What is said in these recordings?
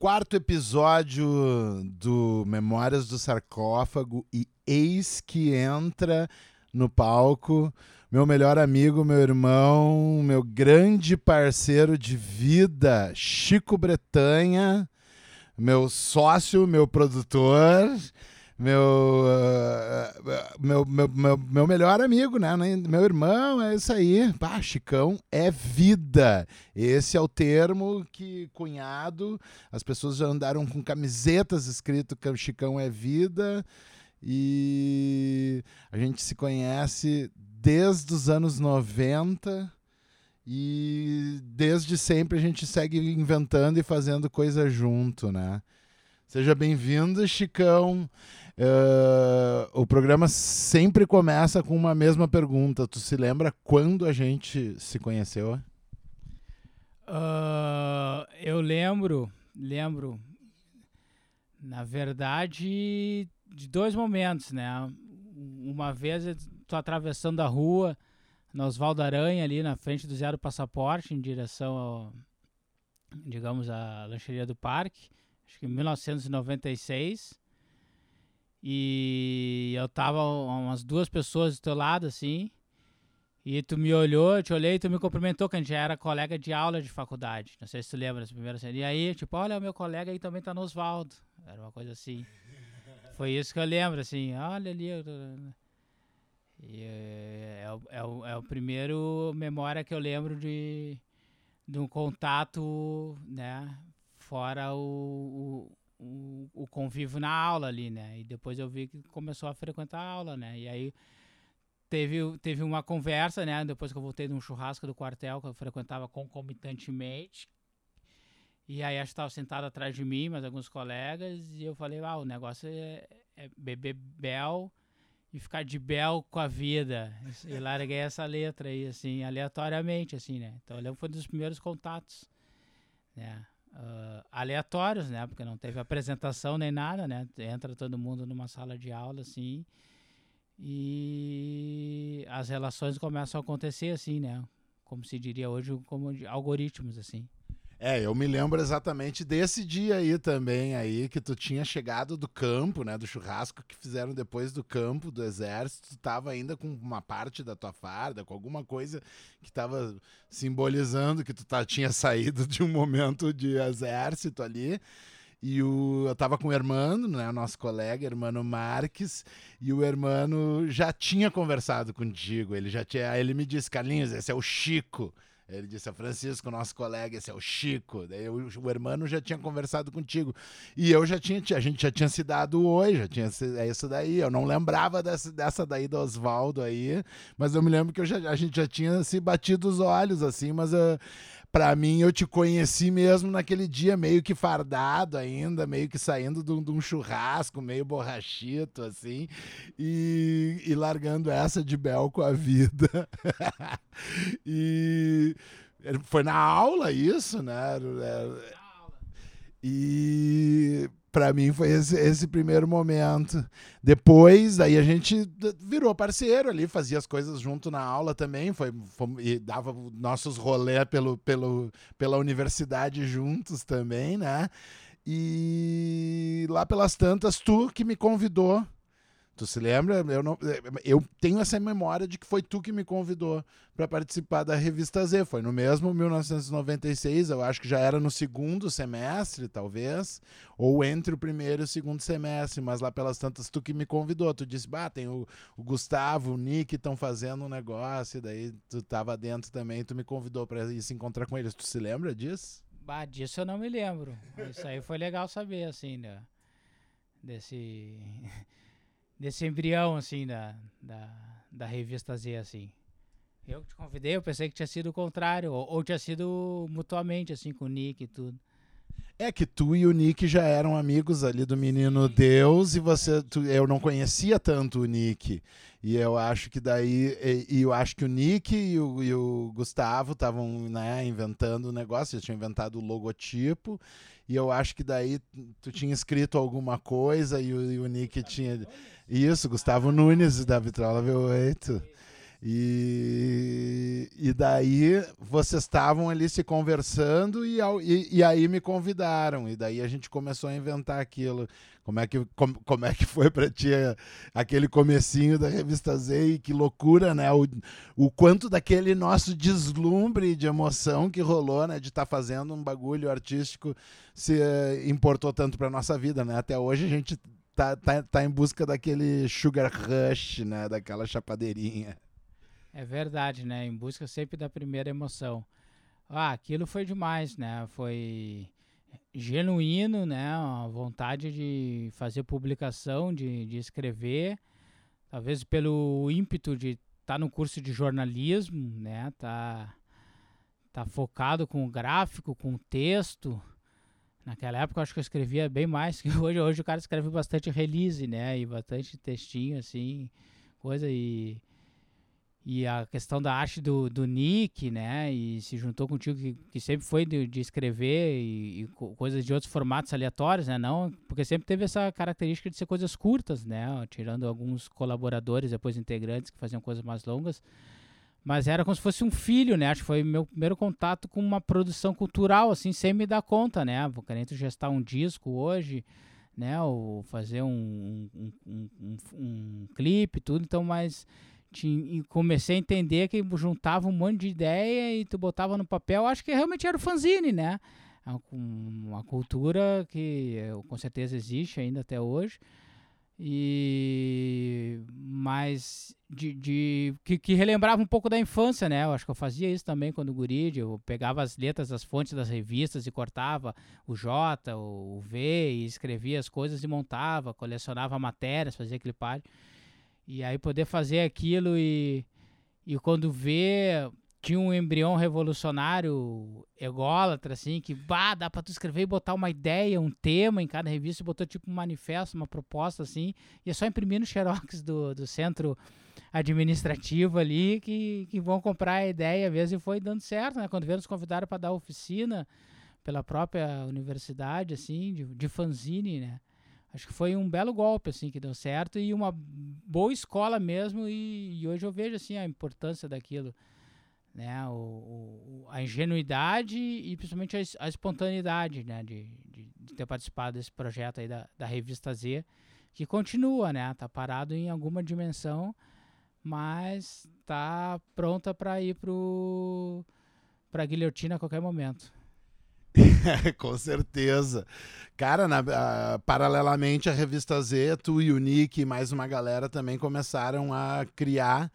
quarto episódio do Memórias do Sarcófago e eis que entra no palco meu melhor amigo, meu irmão, meu grande parceiro de vida, Chico Bretanha, meu sócio, meu produtor, meu, uh, meu, meu, meu, meu, melhor amigo, né? Meu irmão, é isso aí. Pá, Chicão é vida. Esse é o termo que, cunhado, as pessoas já andaram com camisetas escrito que Chicão é vida. E a gente se conhece desde os anos 90 e desde sempre a gente segue inventando e fazendo coisa junto, né? Seja bem-vindo, Chicão. Uh, o programa sempre começa com uma mesma pergunta. Tu se lembra quando a gente se conheceu? Uh, eu lembro, lembro. Na verdade, de dois momentos, né? Uma vez eu tô atravessando a rua no Oswaldo Aranha ali na frente do Zero Passaporte em direção ao, digamos, à lancheria do parque, acho que em 1996. E eu tava umas duas pessoas do teu lado, assim. E tu me olhou, eu te olhei e tu me cumprimentou, que a gente já era colega de aula de faculdade. Não sei se tu lembra dessa primeira cena. E aí, tipo, olha, o meu colega aí também tá no Oswaldo. Era uma coisa assim. Foi isso que eu lembro, assim, olha ali. E é, é, o, é, o, é o primeiro memória que eu lembro de, de um contato, né? Fora o convívio na aula ali, né? E depois eu vi que começou a frequentar a aula, né? E aí teve, teve uma conversa, né? Depois que eu voltei de um churrasco do quartel que eu frequentava concomitantemente. E aí acho que estava sentado atrás de mim, mas alguns colegas, e eu falei, ah, o negócio é, é beber bel e ficar de bel com a vida. E larguei essa letra aí, assim, aleatoriamente, assim, né? Então lembro foi um dos primeiros contatos, né? Uh, aleatórios, né? Porque não teve apresentação nem nada, né? Entra todo mundo numa sala de aula, assim, e as relações começam a acontecer, assim, né? Como se diria hoje, como algoritmos, assim. É, eu me lembro exatamente desse dia aí também, aí, que tu tinha chegado do campo, né? Do churrasco que fizeram depois do campo, do exército, tu tava ainda com uma parte da tua farda, com alguma coisa que tava simbolizando que tu tá, tinha saído de um momento de exército ali. E o, eu tava com o Hermano, né, nosso colega, Hermano Marques, e o Hermano já tinha conversado contigo. Ele já tinha. Ele me disse, Carlinhos, esse é o Chico. Ele disse, a Francisco, nosso colega, esse é o Chico. Daí eu, o hermano já tinha conversado contigo. E eu já tinha, a gente já tinha se dado oi, já tinha é isso daí. Eu não lembrava dessa, dessa daí do Oswaldo aí, mas eu me lembro que já, a gente já tinha se batido os olhos, assim, mas eu, para mim, eu te conheci mesmo naquele dia, meio que fardado ainda, meio que saindo de um, de um churrasco, meio borrachito, assim, e, e largando essa de bel com a vida. e foi na aula isso, né? E para mim foi esse, esse, primeiro momento. Depois, aí a gente virou parceiro ali, fazia as coisas junto na aula também, foi, foi e dava nossos rolê pelo, pelo, pela universidade juntos também, né? E lá pelas tantas, tu que me convidou Tu se lembra? Eu, não, eu tenho essa memória de que foi tu que me convidou para participar da revista Z. Foi no mesmo 1996, eu acho que já era no segundo semestre, talvez, ou entre o primeiro e o segundo semestre, mas lá pelas tantas tu que me convidou. Tu disse, bah, tem o, o Gustavo, o Nick estão fazendo um negócio, e daí tu tava dentro também, tu me convidou para ir se encontrar com eles. Tu se lembra disso? Bah, disso eu não me lembro. Isso aí foi legal saber, assim, né? Desse desse embrião, assim, da, da, da revista Z, assim. Eu te convidei, eu pensei que tinha sido o contrário, ou, ou tinha sido mutuamente, assim, com o Nick e tudo. É que tu e o Nick já eram amigos ali do Menino Deus e você, tu, eu não conhecia tanto o Nick. E eu acho que daí, e, e eu acho que o Nick e o, e o Gustavo estavam né, inventando o negócio, eles tinham inventado o logotipo. E eu acho que daí tu tinha escrito alguma coisa e o, e o Nick tinha. Isso, Gustavo Nunes da Vitrola V8. E, e daí vocês estavam ali se conversando e, e, e, aí me convidaram. E daí a gente começou a inventar aquilo. Como é que, como, como é que foi para ti aquele comecinho da revista Z e que loucura, né? O, o quanto daquele nosso deslumbre de emoção que rolou, né? De estar tá fazendo um bagulho artístico se uh, importou tanto para nossa vida, né? Até hoje a gente tá, tá, tá em busca daquele sugar rush, né? Daquela chapadeirinha. É verdade, né? Em busca sempre da primeira emoção. Ah, aquilo foi demais, né? Foi genuíno, né? A vontade de fazer publicação, de, de escrever, talvez pelo ímpeto de estar tá no curso de jornalismo, né? Tá, tá focado com o gráfico, com o texto. Naquela época eu acho que eu escrevia bem mais que hoje. Hoje o cara escreve bastante release, né? E bastante textinho, assim, coisa e e a questão da arte do, do Nick, né? E se juntou contigo, que, que sempre foi de, de escrever e, e, coisas de outros formatos aleatórios, né? Não, porque sempre teve essa característica de ser coisas curtas, né? Tirando alguns colaboradores, depois integrantes que faziam coisas mais longas. Mas era como se fosse um filho, né? Acho que foi meu primeiro contato com uma produção cultural, assim, sem me dar conta, né? Vou querendo gestar um disco hoje, né? Ou fazer um, um, um, um, um clipe, tudo. Então, mas e comecei a entender que juntava um monte de ideia e tu botava no papel. Acho que realmente era o fanzine, né? É uma cultura que com certeza existe ainda até hoje. E mas de, de que, que, relembrava um pouco da infância, né? Eu acho que eu fazia isso também quando guri, eu pegava as letras das fontes das revistas e cortava o J, o V e escrevia as coisas e montava, colecionava matérias, fazia aquele. E aí poder fazer aquilo e, e quando vê, tinha um embrião revolucionário ególatra, assim, que bah, dá pra tu escrever e botar uma ideia, um tema em cada revista, botou tipo um manifesto, uma proposta, assim, e é só imprimir no xerox do, do centro administrativo ali que, que vão comprar a ideia mesmo e foi dando certo, né? Quando veio nos convidaram para dar oficina pela própria universidade, assim, de, de fanzine, né? Acho que foi um belo golpe assim que deu certo e uma boa escola mesmo e, e hoje eu vejo assim a importância daquilo né? O, o a ingenuidade e principalmente a, a espontaneidade né? De, de, de, ter participado desse projeto aí da, da revista Z que continua né? Tá parado em alguma dimensão mas tá pronta para ir pro para guilhotina a qualquer momento Com certeza. Cara, na, a, paralelamente à revista Z, tu e o Nick e mais uma galera também começaram a criar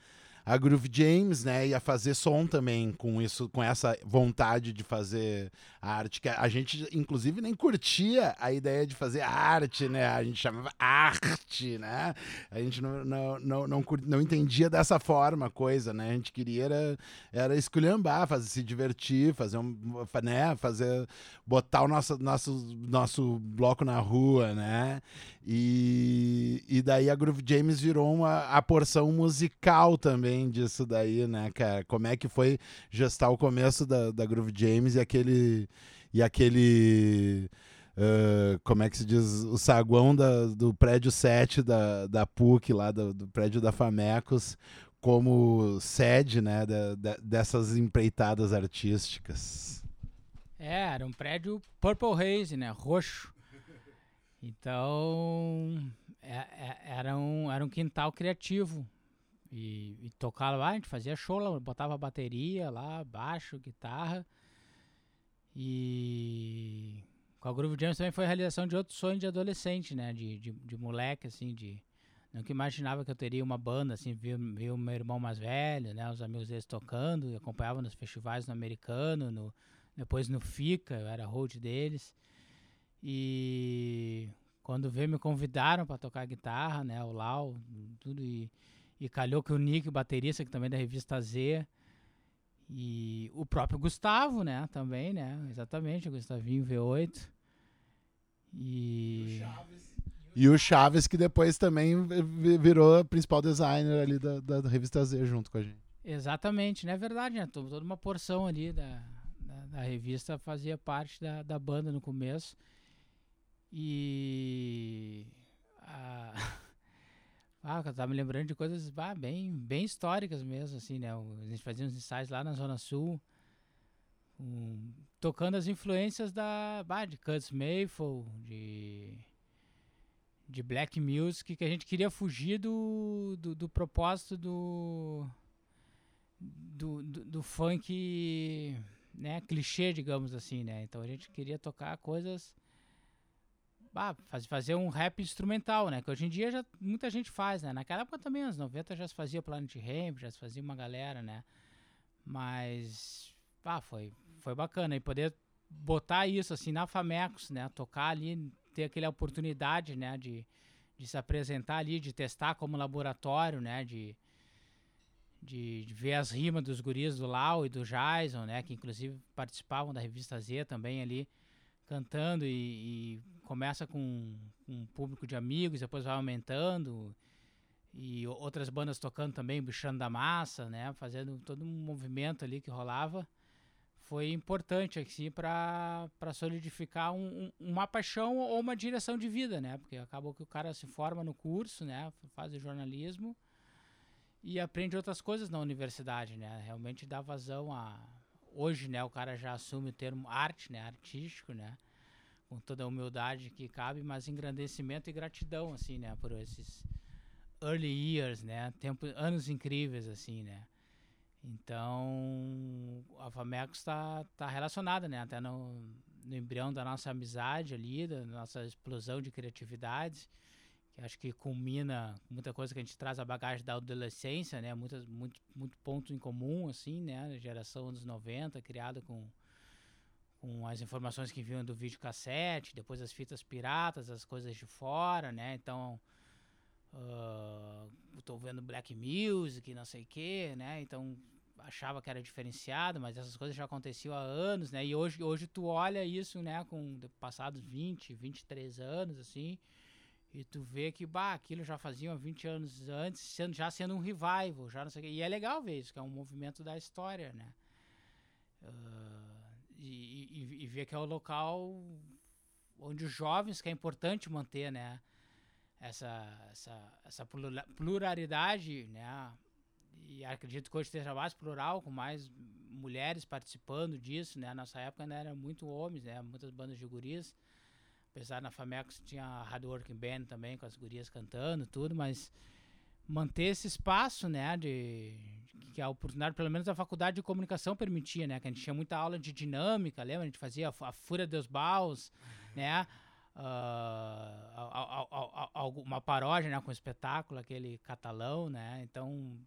a Groove James, né, ia fazer som também com isso, com essa vontade de fazer arte, que a gente inclusive nem curtia a ideia de fazer arte, né? A gente chamava arte, né? A gente não, não, não, não, não entendia dessa forma a coisa, né? A gente queria era, era esculhambar, fazer se divertir, fazer um, né, fazer botar o nosso nosso nosso bloco na rua, né? E, e daí a Groove James virou uma, a porção musical também disso daí, né, cara? Como é que foi gestar o começo da, da Groove James e aquele. E aquele. Uh, como é que se diz? O saguão da, do prédio 7 da, da PUC, lá do, do prédio da Famecos, como sede, né, dessas empreitadas artísticas. É, era um prédio Purple Haze, né? Roxo. Então, é, é, era, um, era um quintal criativo. E, e tocava lá, a gente fazia show lá, botava bateria lá, baixo, guitarra. E com a Groove Jams também foi a realização de outro sonho de adolescente, né? De, de, de moleque, assim, de... Nunca imaginava que eu teria uma banda, assim, vi, vi o meu irmão mais velho, né? Os amigos deles tocando, acompanhava nos festivais no Americano, no, depois no FICA, eu era hold deles. E quando veio me convidaram para tocar guitarra, né, o Lau, tudo e, e calhou que o Nick, o baterista, que também é da revista Z, e o próprio Gustavo, né, também, né, exatamente, o Gustavinho V8. E... E o Chaves, que depois também virou a principal designer ali da, da, da revista Z junto com a gente. Exatamente, não é verdade, né? Toda uma porção ali da, da, da, revista fazia parte da, da banda no começo. E. Ah, eu me lembrando de coisas bah, bem, bem históricas mesmo, assim, né? A gente fazia uns ensaios lá na Zona Sul, um, tocando as influências da, bah, de Cuts Mayfield, de, de Black Music, que a gente queria fugir do, do, do propósito do, do, do, do funk, né, clichê, digamos assim, né? Então a gente queria tocar coisas ah, fazer um rap instrumental, né? Que hoje em dia já muita gente faz, né? Naquela época também, anos 90 já se fazia Planet Ramp, já se fazia uma galera, né? Mas, ah, foi, foi bacana. E poder botar isso, assim, na Famecos, né? Tocar ali, ter aquela oportunidade, né? De, de se apresentar ali, de testar como laboratório, né? De, de, de, ver as rimas dos guris do Lau e do Jason, né? Que inclusive participavam da revista Z também ali, cantando e, e começa com um público de amigos, depois vai aumentando e outras bandas tocando também, bichando da massa, né, fazendo todo um movimento ali que rolava, foi importante assim para solidificar um, um, uma paixão ou uma direção de vida, né, porque acabou que o cara se forma no curso, né, faz jornalismo e aprende outras coisas na universidade, né, realmente dá vazão a hoje, né, o cara já assume o termo arte, né, artístico, né, com toda a humildade que cabe, mas engrandecimento e gratidão, assim, né, por esses early years, né, tempo, anos incríveis, assim, né. Então, a Famex está tá relacionada, né, até no, no embrião da nossa amizade ali, da nossa explosão de criatividade, que acho que culmina muita coisa que a gente traz a bagagem da adolescência, né, muitas, muito, muito ponto em comum, assim, né, geração anos 90, criada com com as informações que vinham do vídeo cassete, depois as fitas piratas, as coisas de fora, né? Então, uh, tô vendo black music, não sei o que, né? Então, achava que era diferenciado, mas essas coisas já aconteciam há anos, né? E hoje, hoje tu olha isso, né, com passados 20, 23 anos, assim, e tu vê que, bah, aquilo já faziam há 20 anos antes, sendo, já sendo um revival, já não sei o que. E é legal ver isso, que é um movimento da história, né? Uh, e, e, e ver que é o local onde os jovens, que é importante manter, né? Essa, essa, essa pluralidade, né? E acredito que hoje esteja mais plural, com mais mulheres participando disso, né? Nossa época ainda era muito homens, né? Muitas bandas de guris. Apesar na Famecos tinha a Hard Working Band também, com as gurias cantando tudo, mas manter esse espaço, né, de, que a oportunidade, pelo menos a faculdade de comunicação permitia, né, que a gente tinha muita aula de dinâmica, lembra? A gente fazia a, a Fúria dos Baus, uhum. né, uh, uma paródia, né, com o espetáculo, aquele catalão, né, então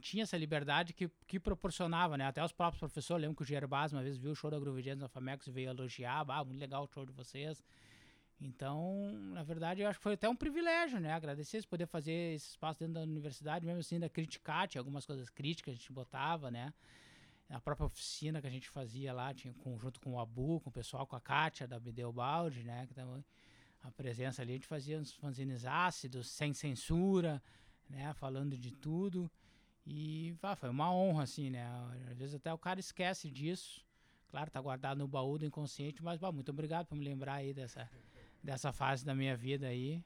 tinha essa liberdade que, que proporcionava, né, até os próprios professores, lembro que o Gerbaz uma vez viu o show da Jazz na Famex e veio elogiar, ah, muito legal o show de vocês, então, na verdade, eu acho que foi até um privilégio, né? Agradecer poder fazer esse espaço dentro da universidade, mesmo assim, ainda criticar, tinha algumas coisas críticas que a gente botava, né? A própria oficina que a gente fazia lá, tinha com, junto com o Abu, com o pessoal, com a Kátia da Bideu né? Que tava, a presença ali, a gente fazia uns fanzines ácidos, sem censura, né? Falando de tudo. E ah, foi uma honra, assim, né? Às vezes até o cara esquece disso. Claro, tá guardado no baú do inconsciente, mas bah, muito obrigado por me lembrar aí dessa dessa fase da minha vida aí.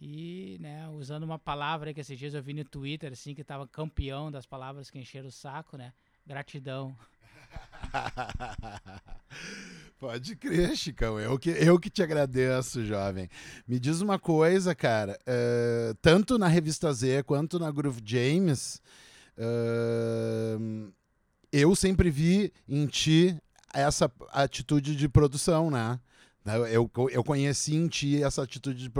E, né, usando uma palavra que esses dias eu vi no Twitter, assim, que tava campeão das palavras que encheram o saco, né? Gratidão. Pode crer, Chicão. Eu que, eu que te agradeço, jovem. Me diz uma coisa, cara. Uh, tanto na Revista Z quanto na Groove James, uh, eu sempre vi em ti essa atitude de produção, né? Né, eu, eu conheci em ti essa atitude, de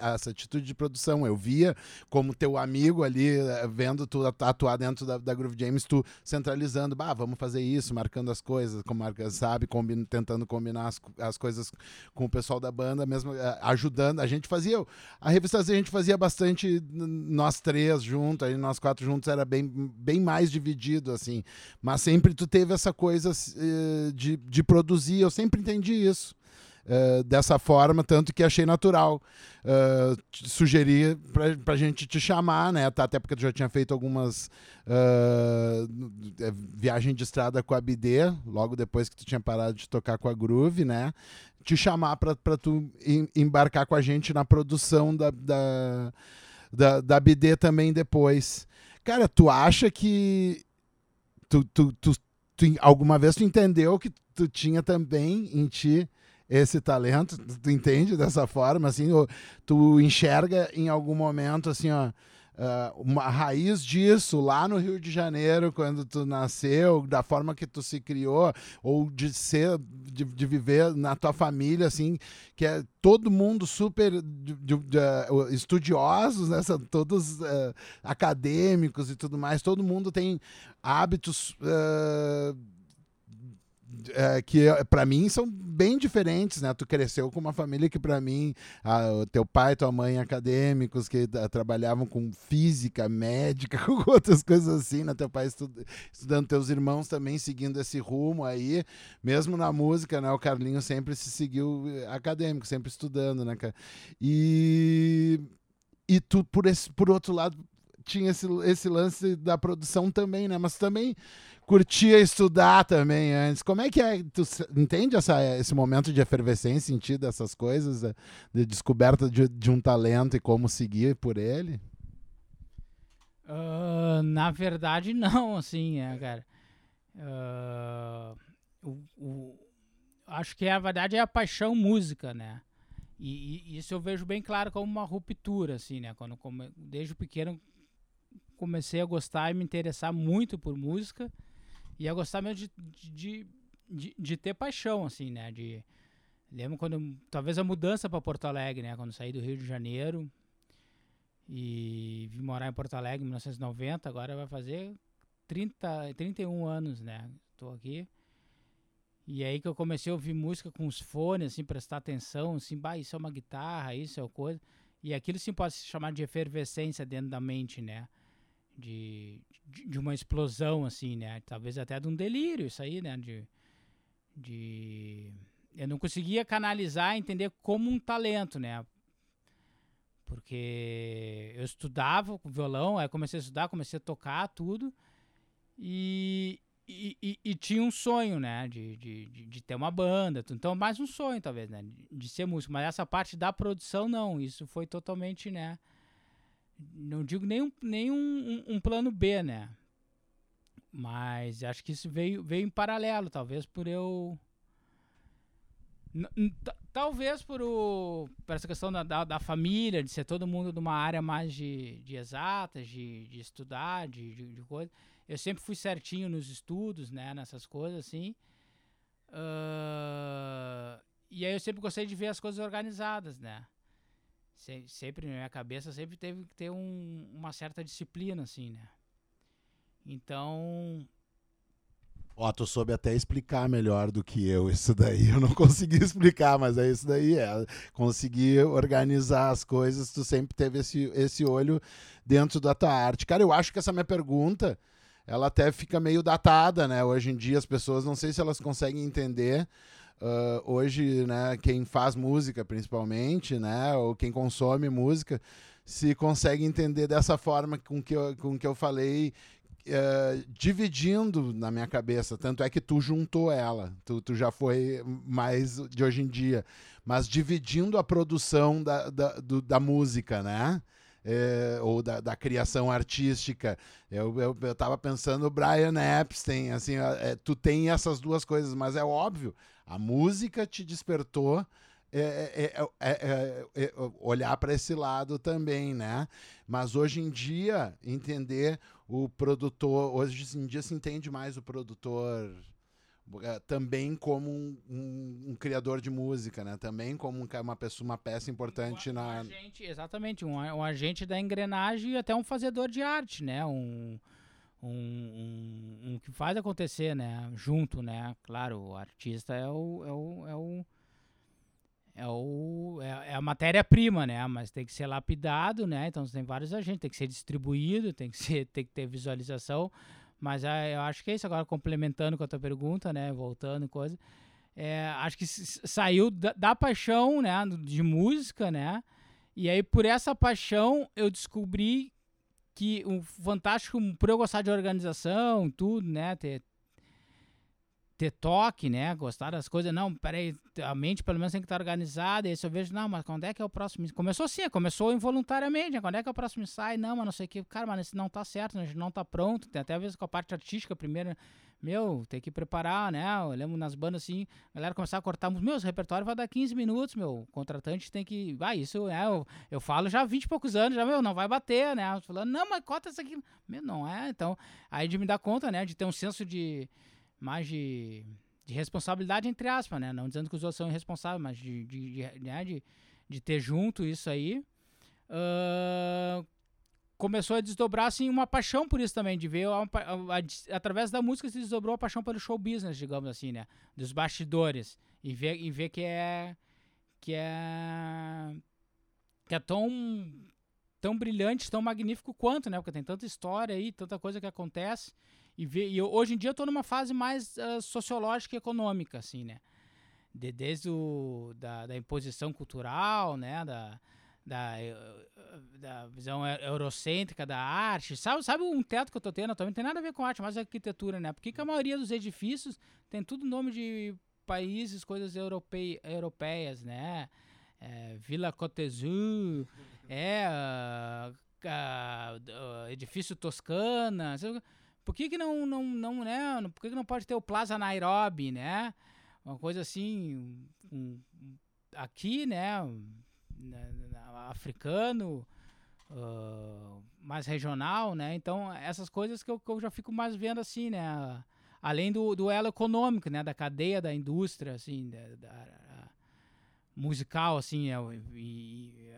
essa atitude de produção. Eu via como teu amigo ali, eh, vendo tu atuar dentro da, da Groove James, tu centralizando, bah, vamos fazer isso, marcando as coisas, como marca, sabe, combina, tentando combinar as, as coisas com o pessoal da banda, mesmo eh, ajudando. A gente fazia, a revista a gente fazia bastante, nós três juntos, aí nós quatro juntos era bem, bem mais dividido, assim. Mas sempre tu teve essa coisa eh, de, de produzir, eu sempre entendi isso. Uh, dessa forma, tanto que achei natural uh, sugerir para a gente te chamar, né? Tá, até porque tu já tinha feito algumas uh, viagem de estrada com a BD, logo depois que tu tinha parado de tocar com a Groove, né? Te chamar para tu embarcar com a gente na produção da, da da, da BD também depois. Cara, tu acha que tu, tu, tu, tu, alguma vez tu entendeu que tu tinha também em ti esse talento? Tu entende dessa forma, assim? Tu enxerga em algum momento, assim, ó, uh, uma raiz disso lá no Rio de Janeiro, quando tu nasceu, da forma que tu se criou, ou de ser, de, de viver na tua família, assim, que é todo mundo super de, de, estudiosos, né? São todos uh, acadêmicos e tudo mais, todo mundo tem hábitos. Uh, é, que para mim são bem diferentes, né? Tu cresceu com uma família que para mim, a, teu pai tua mãe acadêmicos que a, trabalhavam com física, médica, com outras coisas assim, né? Teu pai estu, estudando, teus irmãos também seguindo esse rumo aí, mesmo na música, né? O Carlinho sempre se seguiu eh, acadêmico, sempre estudando, né? E e tu por esse por outro lado tinha esse, esse lance da produção também, né? Mas também curtia estudar também antes. Como é que é? Tu entende essa, esse momento de efervescência, sentido essas coisas, eh, de descoberta de, de um talento e como seguir por ele? Uh, na verdade, não, assim, é, cara. Uh, o, o, acho que a verdade é a paixão música, né? E, e, isso eu vejo bem claro como uma ruptura, assim, né? Quando come, desde pequeno comecei a gostar e me interessar muito por música e a gostar mesmo de, de, de, de, ter paixão, assim, né? De, lembro quando, talvez a mudança para Porto Alegre, né? Quando saí do Rio de Janeiro e vim morar em Porto Alegre em 1990, agora vai fazer 30, 31 anos, né? Tô aqui. E aí que eu comecei a ouvir música com os fones, assim, prestar atenção, assim, bah, isso é uma guitarra, isso é uma coisa. E aquilo sim pode se chamar de efervescência dentro da mente, né? De, de, uma explosão, assim, né? Talvez até de um delírio, isso aí, né? De, de... Eu não conseguia canalizar, entender como um talento, né? Porque eu estudava violão, aí comecei a estudar, comecei a tocar tudo. E, e, e, e, tinha um sonho, né? De, de, de, de, ter uma banda. Então, mais um sonho, talvez, né? De, de, ser músico. Mas essa parte da produção, não. Isso foi totalmente, né? Não digo nem, um, nem um, um, um, plano B, né? Mas acho que isso veio, veio em paralelo, talvez por eu. Talvez por, o, por essa questão da, da, da, família, de ser todo mundo de uma área mais de, de exatas, de, de estudar, de, de, de coisa. Eu sempre fui certinho nos estudos, né? Nessas coisas, assim. Uh, e aí eu sempre gostei de ver as coisas organizadas, né? Se, sempre na minha cabeça sempre teve que ter um, uma certa disciplina, assim, né? Então. Ó, tu soube até explicar melhor do que eu isso daí. Eu não consegui explicar, mas é isso daí. É. Conseguir organizar as coisas, tu sempre teve esse, esse olho dentro da tua arte. Cara, eu acho que essa minha pergunta, ela até fica meio datada, né? Hoje em dia as pessoas, não sei se elas conseguem entender Uh, hoje, né, quem faz música principalmente, né, ou quem consome música, se consegue entender dessa forma com que eu, com que eu falei, uh, dividindo na minha cabeça. Tanto é que tu juntou ela, tu, tu já foi mais de hoje em dia, mas dividindo a produção da, da, do, da música, né? É, ou da, da, criação artística. Eu, eu, eu pensando Brian Epstein, assim, é, tu tem essas duas coisas, mas é óbvio, a música te despertou é, é, é, olhar para esse lado também, né? Mas hoje em dia, entender o produtor, hoje em dia se entende mais o produtor também como um, um, um, criador de música, né? Também como um, uma pessoa, uma peça importante um, na. Agente, exatamente, um, agente da engrenagem e até um fazedor de arte, né? Um, um, um, um, que faz acontecer, né? Junto, né? Claro, o artista é o é o, é o, é, o, é, é a matéria-prima, né? Mas tem que ser lapidado, né? Então tem vários agentes, tem que ser distribuído, tem que ser, tem que ter visualização. Mas é, eu acho que é isso agora complementando com a tua pergunta, né? Voltando coisa. É, acho que saiu da, da paixão, né? De música, né? E aí por essa paixão eu descobri que o fantástico, por eu gostar de organização, tudo, né? Ter, ter toque, né? Gostar das coisas. Não, peraí, a mente pelo menos tem que estar organizada. E aí eu vejo, não, mas quando é que é o próximo? Começou assim, começou involuntariamente. Né? Quando é que é o próximo ensaio? Não, mas não sei o que. Cara, mas esse não tá certo, né? a gente não tá pronto. Tem até às vezes com a parte artística primeiro. Meu, tem que preparar, né? Eu lembro nas bandas assim, a galera começar a cortar. Meu, o repertório vai dar 15 minutos, meu. O contratante tem que. Ah, isso, né? Eu, eu falo já há 20 e poucos anos, já, meu, não vai bater, né? Falando, não, mas corta isso aqui. Meu, não é. Então, aí de me dar conta, né? De ter um senso de. Mais de de responsabilidade, entre aspas, né? Não dizendo que os outros são irresponsáveis, mas de, de, de, né? de, de ter junto isso aí. Uh, começou a desdobrar, assim, uma paixão por isso também, de ver, a, a, a, através da música se desdobrou a paixão pelo show business, digamos assim, né? Dos bastidores. E ver, e ver que é... que é... que é tão tão brilhante, tão magnífico quanto, né? Porque tem tanta história aí, tanta coisa que acontece. E, ver, e eu, hoje em dia eu estou numa fase mais uh, sociológica e econômica, assim, né? De, desde o, da, da imposição cultural, né? Da, da, da visão eurocêntrica da arte. Sabe, sabe um teto que eu tô tendo atualmente? Não tem nada a ver com arte, mas arquitetura, né? Porque que a maioria dos edifícios tem tudo nome de países, coisas europei, europeias, né? É, Vila Cotezu, é, uh, uh, edifício Toscana. Por que, que não, não, não, né? Por que, que não pode ter o Plaza Nairobi, né? Uma coisa assim, um, aqui, né? Africano, uh, mais regional, né? Então, essas coisas que eu, que eu, já fico mais vendo assim, né? Além do, do elo econômico, né? Da cadeia da indústria, assim, da, da musical, assim, é, e,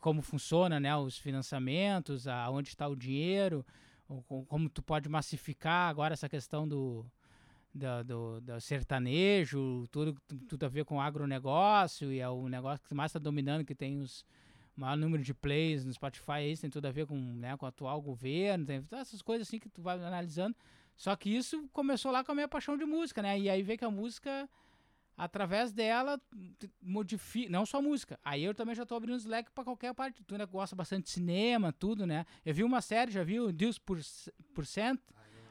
como funciona, né? Os financiamentos, aonde está o dinheiro, como tu pode massificar agora essa questão do, do, do, do, sertanejo, tudo, tudo a ver com agronegócio, e é o negócio que mais está dominando, que tem os maior número de plays no Spotify, isso tem tudo a ver com, né, com o atual governo, tem essas coisas assim que tu vai analisando. Só que isso começou lá com a minha paixão de música, né? E aí vê que a música através dela modifica, não só música. Aí eu também já tô abrindo os leques para qualquer parte. Tu ainda gosta bastante de cinema, tudo, né? Eu vi uma série, já viu? Deus por, por cento.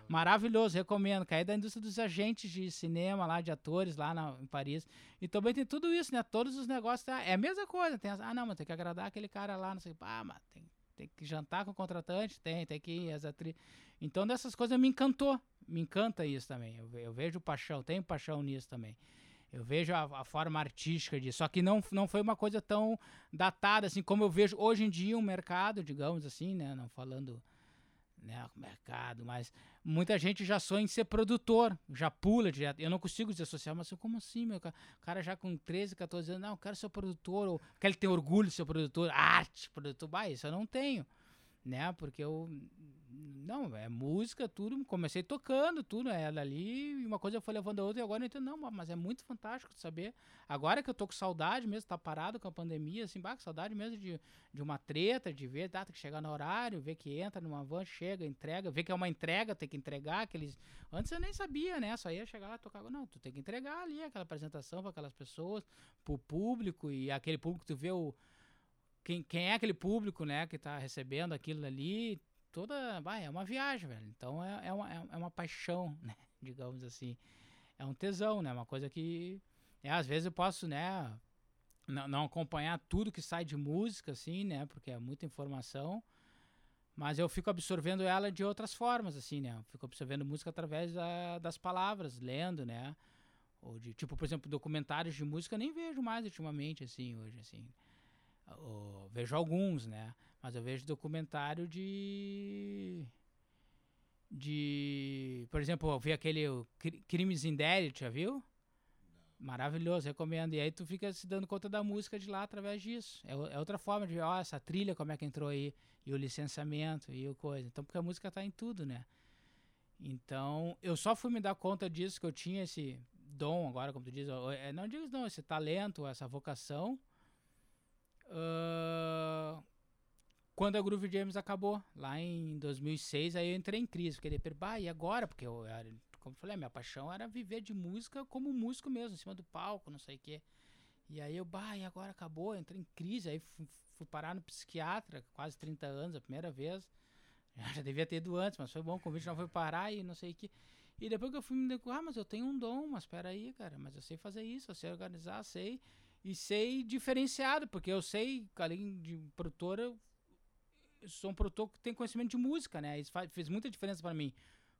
Maravilhoso, recomendo. Que é da indústria dos agentes de cinema lá, de atores lá na, em Paris. E também tem tudo isso, né? Todos os negócios. É a mesma coisa. Tem ah, não, mas tem que agradar aquele cara lá, não sei. Ah, mas tem, tem que jantar com o contratante? Tem, tem que ir, as atrizes. Então, dessas coisas me encantou. Me encanta isso também. Eu, eu vejo paixão, tenho paixão nisso também. Eu vejo a, a, forma artística disso. Só que não, não foi uma coisa tão datada assim como eu vejo hoje em dia um mercado, digamos assim, né? Não falando né, mercado, mas muita gente já sonha em ser produtor, já pula direto. Eu não consigo desassociar, mas como assim, meu? O cara já com 13, 14 anos, não, eu quero ser produtor, ou quer ele ter orgulho de ser produtor, arte, produtor, bah, isso eu não tenho, né? Porque eu não, é música, tudo. Comecei tocando, tudo. Ela ali, e uma coisa foi levando a outra, e agora eu entendo, não, mas é muito fantástico de saber. Agora que eu tô com saudade mesmo, tá parado com a pandemia, assim, bah, saudade mesmo de, de uma treta, de ver, tá, tem que chegar no horário, ver que entra numa van, chega, entrega, ver que é uma entrega, tem que entregar aqueles. Antes eu nem sabia, né? Só ia chegar lá tocar. Não, tu tem que entregar ali aquela apresentação para aquelas pessoas, pro público, e aquele público, tu vê o. Quem, quem é aquele público, né, que tá recebendo aquilo ali, toda. Vai, é uma viagem, velho. Então é, é, uma, é, é uma paixão, né? Digamos assim. É um tesão, né? Uma coisa que. É, às vezes eu posso, né? Não, acompanhar tudo que sai de música, assim, né? Porque é muita informação. Mas eu fico absorvendo ela de outras formas, assim, né? Eu fico absorvendo música através da, das palavras, lendo, né? Ou de, tipo, por exemplo, documentários de música, nem vejo mais ultimamente, assim, hoje, assim. Ou, vejo alguns, né? Mas eu vejo documentário de. De. Por exemplo, eu vi aquele Crimes in Derry, já viu? Maravilhoso, recomendo. E aí tu fica se dando conta da música de lá através disso. É, é outra forma de ver, ó, essa trilha, como é que entrou aí, e o licenciamento, e o coisa. Então, porque a música tá em tudo, né? Então, eu só fui me dar conta disso, que eu tinha esse dom agora, como tu diz, é, não digo não, esse talento, essa vocação. Uh, quando a Groove James acabou, lá em 2006, aí eu entrei em crise. Fiquei de bah, e agora? Porque eu como eu falei, a minha paixão era viver de música como músico mesmo, em cima do palco, não sei o quê. E aí eu, bah, e agora acabou? Entrei em crise, aí fui, fui parar no psiquiatra, quase 30 anos, a primeira vez. Já devia ter ido antes, mas foi bom, o convite não foi parar e não sei o quê. E depois que eu fui me dar, ah, mas eu tenho um dom, mas espera aí, cara, mas eu sei fazer isso, eu sei organizar, sei e sei diferenciado, porque eu sei, além de produtora, eu sou um produtor que tem conhecimento de música, né? Isso faz, fez muita diferença para mim.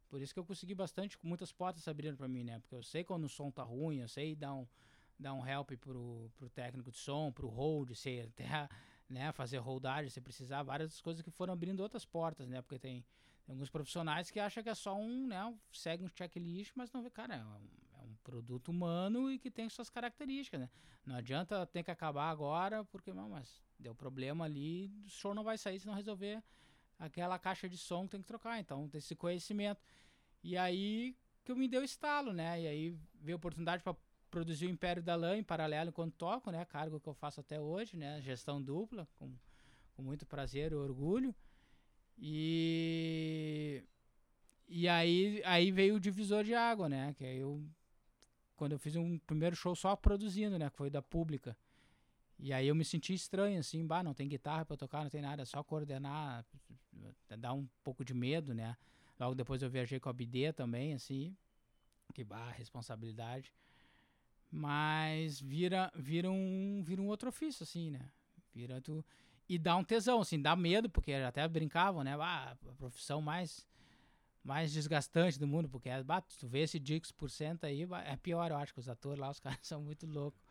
Por isso que eu consegui bastante, muitas portas se abrindo para mim, né? Porque eu sei quando o som tá ruim, eu sei dar um, dar um help pro, pro técnico de som, pro hold, sei até né, fazer holdagem, se precisar, várias coisas que foram abrindo outras portas, né? Porque tem, tem alguns profissionais que acham que é só um, né, segue um checklist, mas não cara, é um, é um produto humano e que tem suas características, né? Não adianta ter que acabar agora, porque, não, mas deu problema ali, o show não vai sair se não resolver aquela caixa de som que tem que trocar. Então, tem esse conhecimento. E aí que me deu estalo, né? E aí veio a oportunidade para produzir o Império da Lã em paralelo enquanto toco, né? Cargo que eu faço até hoje, né? Gestão dupla, com, com muito prazer e orgulho. E e aí, aí veio o divisor de água, né? Que aí eu quando eu fiz um primeiro show só produzindo, né? Que foi da pública. E aí eu me senti estranho, assim, bah, não tem guitarra para tocar, não tem nada, é só coordenar, dá um pouco de medo, né? Logo depois eu viajei com a BD também, assim, que bah, responsabilidade. Mas vira, vira, um, vira um outro ofício, assim, né? Vira tu. E dá um tesão, assim, dá medo, porque até brincavam, né? Ah, a profissão mais, mais desgastante do mundo, porque bah, tu vê esse Dix por cento aí, é pior, eu acho, que os atores lá, os caras são muito loucos.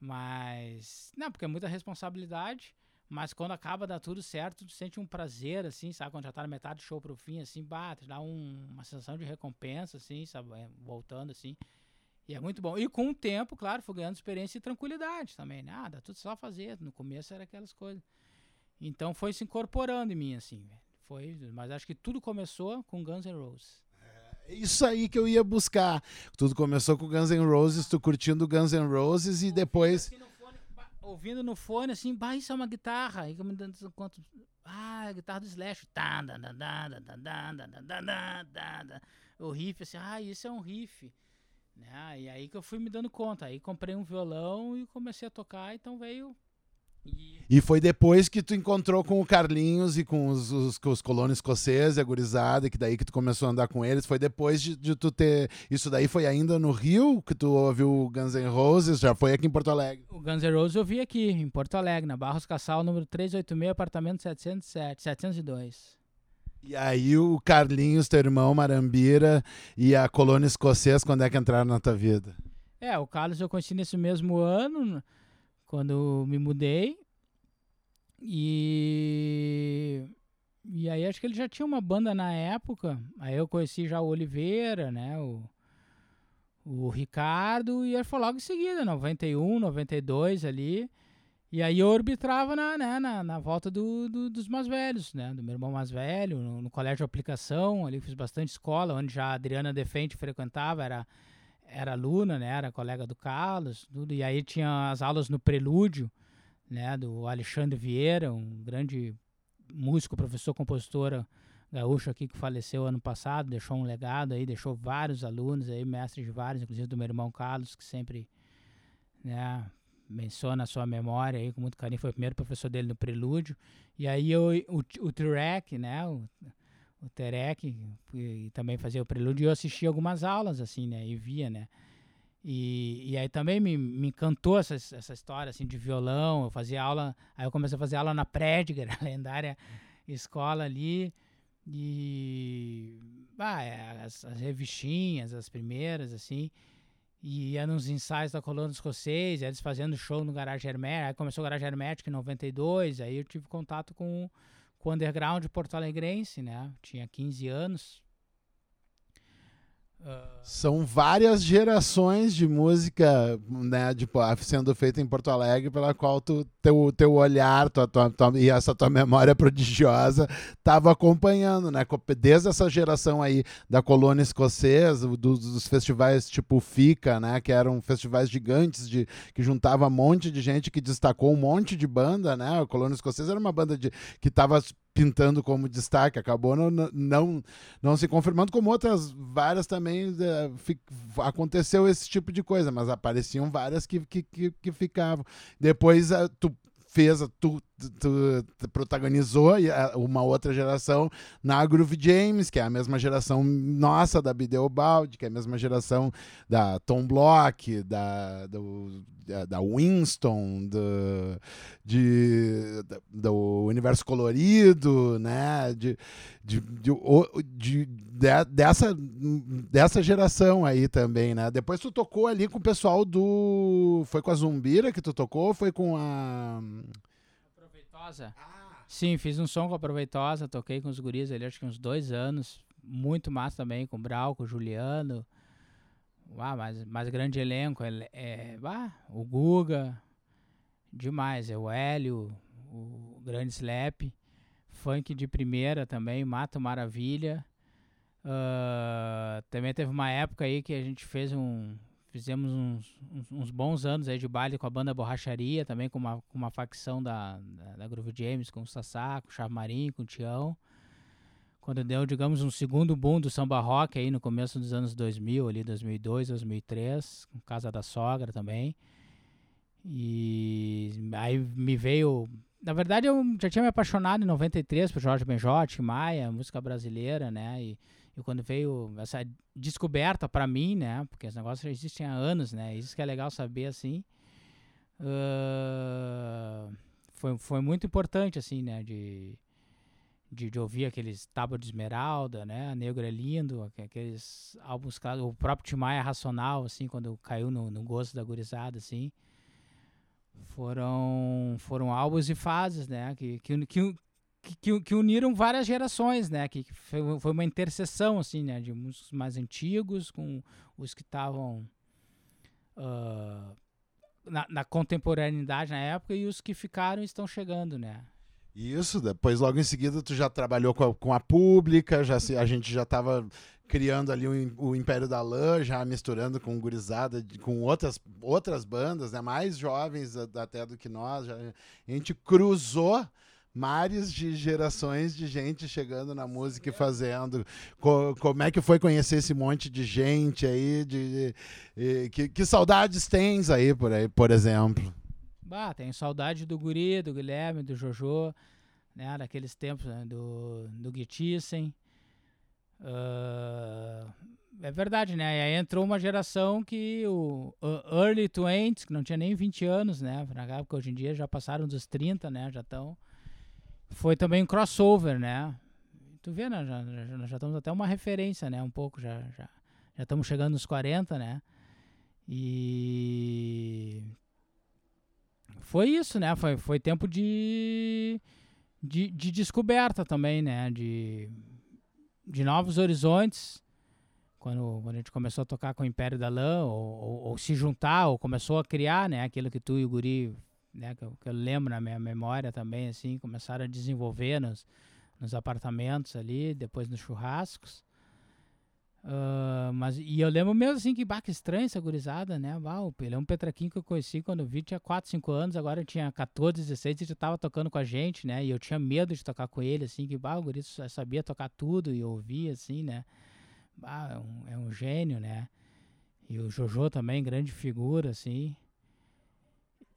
Mas. Não, porque é muita responsabilidade. Mas quando acaba, dá tudo certo, tu sente um prazer, assim, sabe? Quando já tá na metade do show pro fim, assim, bate, dá um, uma sensação de recompensa, assim, sabe? É, voltando, assim. E é muito bom. E com o tempo, claro, fui ganhando experiência e tranquilidade também, né? Ah, dá tudo só fazer. No começo era aquelas coisas. Então foi se incorporando em mim, assim, velho. Foi, mas acho que tudo começou com Guns N' Roses. É isso aí que eu ia buscar. Tudo começou com Guns N' Roses, tu curtindo Guns N' Roses e depois. ouvindo no fone assim, bah, isso é uma guitarra. Aí me dando conta. Ah, a guitarra do Slash. O riff, assim, ah, isso é um riff. Né? E aí que eu fui me dando conta. Aí comprei um violão e comecei a tocar, então veio e foi depois que tu encontrou com o Carlinhos e com os, os, os colonos escoceses, a gurizada, que daí que tu começou a andar com eles. Foi depois de, de, tu ter. Isso daí foi ainda no Rio que tu ouviu o Guns N' Roses? Já foi aqui em Porto Alegre? O Guns N' Roses eu vi aqui, em Porto Alegre, na Barros Cassal, número 386, apartamento 707, 702. E aí o Carlinhos, teu irmão, Marambira, e a colônia escocesa, quando é que entraram na tua vida? É, o Carlos eu conheci nesse mesmo ano quando me mudei. E e aí acho que ele já tinha uma banda na época. Aí eu conheci já o Oliveira, né, o o Ricardo e ele foi logo em seguida, 91, 92 ali. E aí eu orbitrava na, né, na, na volta do, do, dos mais velhos, né? Do meu irmão mais velho, no, no, colégio de aplicação, ali fiz bastante escola, onde já a Adriana Defente frequentava, era era aluna, né? Era colega do Carlos, tudo. E aí tinha as aulas no Prelúdio, né? Do Alexandre Vieira, um grande músico, professor, compositora gaúcho aqui que faleceu ano passado, deixou um legado aí, deixou vários alunos aí, mestres de vários, inclusive do meu irmão Carlos, que sempre, né? Menciona a sua memória aí com muito carinho, foi o primeiro professor dele no Prelúdio. E aí eu, o, o Trek, né? O, o Terek, e também fazia o prelúdio, e eu assistia algumas aulas, assim, né, e via, né, e, e aí também me, me encantou essa, essa história, assim, de violão, eu fazia aula, aí eu comecei a fazer aula na Prédiger, a lendária escola ali, e, ah, as, as, revistinhas, as primeiras, assim, e ia nos ensaios da Colônia Escocês, eles fazendo show no Garage Hermético, aí começou o Garage Hermético em 92, aí eu tive contato com com o underground porto-alegrense, né? Tinha 15 anos. São várias gerações de música né, de, sendo feita em Porto Alegre, pela qual tu, teu, teu olhar tua, tua, tua, e essa tua memória prodigiosa estava acompanhando, né? Desde essa geração aí da colônia escocesa, dos, dos, festivais tipo FICA, né? Que eram festivais gigantes de, que juntava um monte de gente que destacou um monte de banda, né? A colônia escocesa era uma banda de, que estava pintando como destaque, acabou não, não, não se confirmando, como outras várias também é, aconteceu esse tipo de coisa, mas apareciam várias que, que, que, que ficavam. Depois tu fez, tu tu, tu protagonizou uma outra geração na Groove James, que é a mesma geração nossa da Bideobaldi, que é a mesma geração da Tom Block, da, do, da Winston, do, de, do Universo Colorido, né? De, de, de, de, de, dessa, dessa geração aí também, né? Depois tu tocou ali com o pessoal do. Foi com a Zumbira que tu tocou ou foi com a. Proveitosa? Ah. Sim, fiz um som com a Proveitosa, toquei com os guris ali, acho que uns dois anos. Muito massa também, com o Brau, com o Juliano. Ah, mas, mas grande elenco. É, é, ah, o Guga, demais. É o Hélio, o Grande Slap. Funk de primeira também, Mato Maravilha. Uh, também teve uma época aí que a gente fez um. Fizemos uns, uns, uns, bons anos aí de baile com a banda Borracharia, também com uma, com uma facção da, da, da Groove James, com o Sassá, com o Chamarim, com o Tião quando deu, digamos, um segundo boom do samba rock aí no começo dos anos 2000, ali 2002, 2003, com Casa da Sogra também. E aí me veio, na verdade eu já tinha me apaixonado em 93 por Jorge Benjote, Maia, música brasileira, né? E, e quando veio essa descoberta para mim, né? Porque os negócios já existem há anos, né? Isso que é legal saber assim. Uh, foi, foi muito importante assim, né? De de, de, ouvir aqueles Tábua de Esmeralda, né? Negro é Lindo, aqueles álbuns, o próprio Timaya Racional, assim, quando caiu no, no gosto da gurizada, assim. Foram, foram álbuns e fases, né? Que, que, que, que, que uniram várias gerações, né? Que, foi, foi, uma interseção, assim, né? De músicos mais antigos com os que estavam... Uh, na, na, contemporaneidade na época e os que ficaram estão chegando, né? Isso, depois logo em seguida tu já trabalhou com a, com a pública, já se, a gente já estava criando ali o, o, Império da Lã, já misturando com gurizada, com outras, outras bandas, né, mais jovens até do que nós, já, a gente cruzou mares de gerações de gente chegando na música e fazendo. Co como é que foi conhecer esse monte de gente aí? De, de, de que, que saudades tens aí por aí, por exemplo? Bah, tenho saudade do Guri, do Guilherme, do Jojo, né? Daqueles tempos né? do, do Gitissen. Uh, é verdade, né? E aí entrou uma geração que o early 20 que não tinha nem 20 anos, né? Porque hoje em dia já passaram dos 30, né? Já estão. Foi também um crossover, né? Tu vê, né? Já, já, já estamos até uma referência, né? Um pouco, já, já, já estamos chegando nos 40, né? E foi isso, né? Foi, foi tempo de, de, de descoberta também, né? De, de novos horizontes. Quando, quando a gente começou a tocar com o Império da Lã, ou, ou, ou, se juntar, ou começou a criar, né? Aquilo que tu e o Guri, né? Que eu, que eu lembro na minha memória também, assim, começaram a desenvolver nos, nos apartamentos ali, depois nos churrascos. Uh, mas, e eu lembro mesmo assim que, bah, que estranho essa gurizada, né? Bah, ele é um Petraquinho que eu conheci quando eu vi, tinha 4, 5 anos, agora tinha 14, 16 e já tava tocando com a gente, né? E eu tinha medo de tocar com ele, assim, que bah, o guri sabia tocar tudo e ouvia, assim, né? Bah, é um, é um gênio, né? E o Jojo também, grande figura, assim.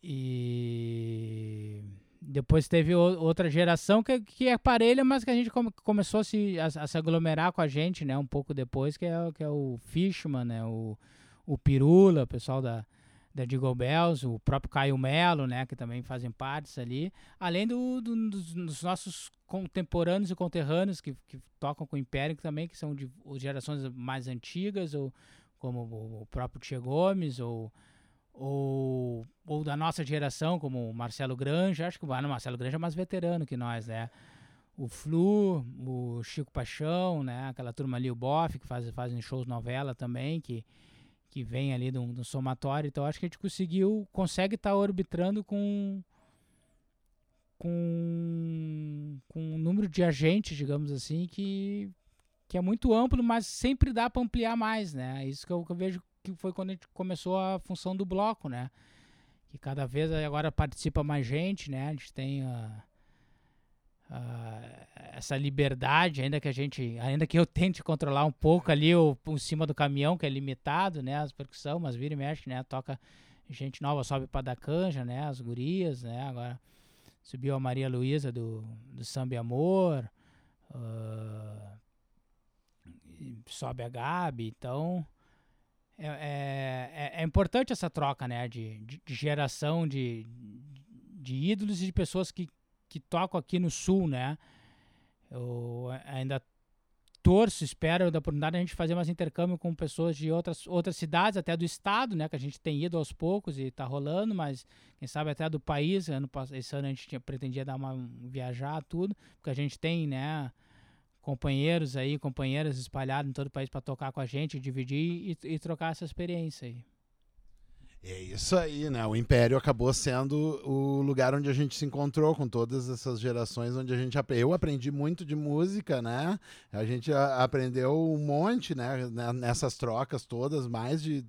E depois teve outra geração que, que é parelha, mas que a gente come, começou a se, a, a, se aglomerar com a gente, né? Um pouco depois, que é, que é o Fishman, né? O, o Pirula, o pessoal da, da Diggle Bells, o próprio Caio Melo, né? Que também fazem partes ali. Além do, do dos, dos, nossos contemporâneos e conterrâneos que, que tocam com o Império, também que são de gerações mais antigas, ou como o próprio Tia Gomes, ou ou, ou da nossa geração, como o Marcelo Granja, acho que o Marcelo Granja é mais veterano que nós, né? O Flu, o Chico Paixão, né? Aquela turma ali, o Boff, que faz, fazem shows novela também, que, que vem ali do, do somatório. Então acho que a gente conseguiu, consegue estar tá orbitando com com, com um número de agentes, digamos assim, que, que é muito amplo, mas sempre dá para ampliar mais, né? Isso que eu, que eu vejo que foi quando a gente começou a função do bloco, né? Que cada vez agora participa mais gente, né? A gente tem a, a, essa liberdade, ainda que a gente, ainda que eu tente controlar um pouco ali o por cima do caminhão, que é limitado, né? As percussão, mas vira e mexe, né? Toca gente nova, sobe para dar canja, né? As gurias, né? Agora subiu a Maria Luísa do, do Samba e Amor, uh, sobe a Gabi, então é, é, é, importante essa troca, né, de, de, de, geração de, de ídolos e de pessoas que, que tocam aqui no Sul, né, eu ainda torço, espero da oportunidade a gente fazer mais intercâmbio com pessoas de outras, outras cidades, até do estado, né? Que a gente tem ido aos poucos e está rolando, mas quem sabe até do país. Ano, esse ano a gente tinha, pretendia dar uma viajar, tudo, porque a gente tem, né? Companheiros aí, companheiras espalhados em todo o país para tocar com a gente, dividir e, e trocar essa experiência aí. É isso aí, né? O Império acabou sendo o lugar onde a gente se encontrou com todas essas gerações, onde a gente eu aprendi muito de música, né? A gente aprendeu um monte, né? Nessas trocas todas, mais de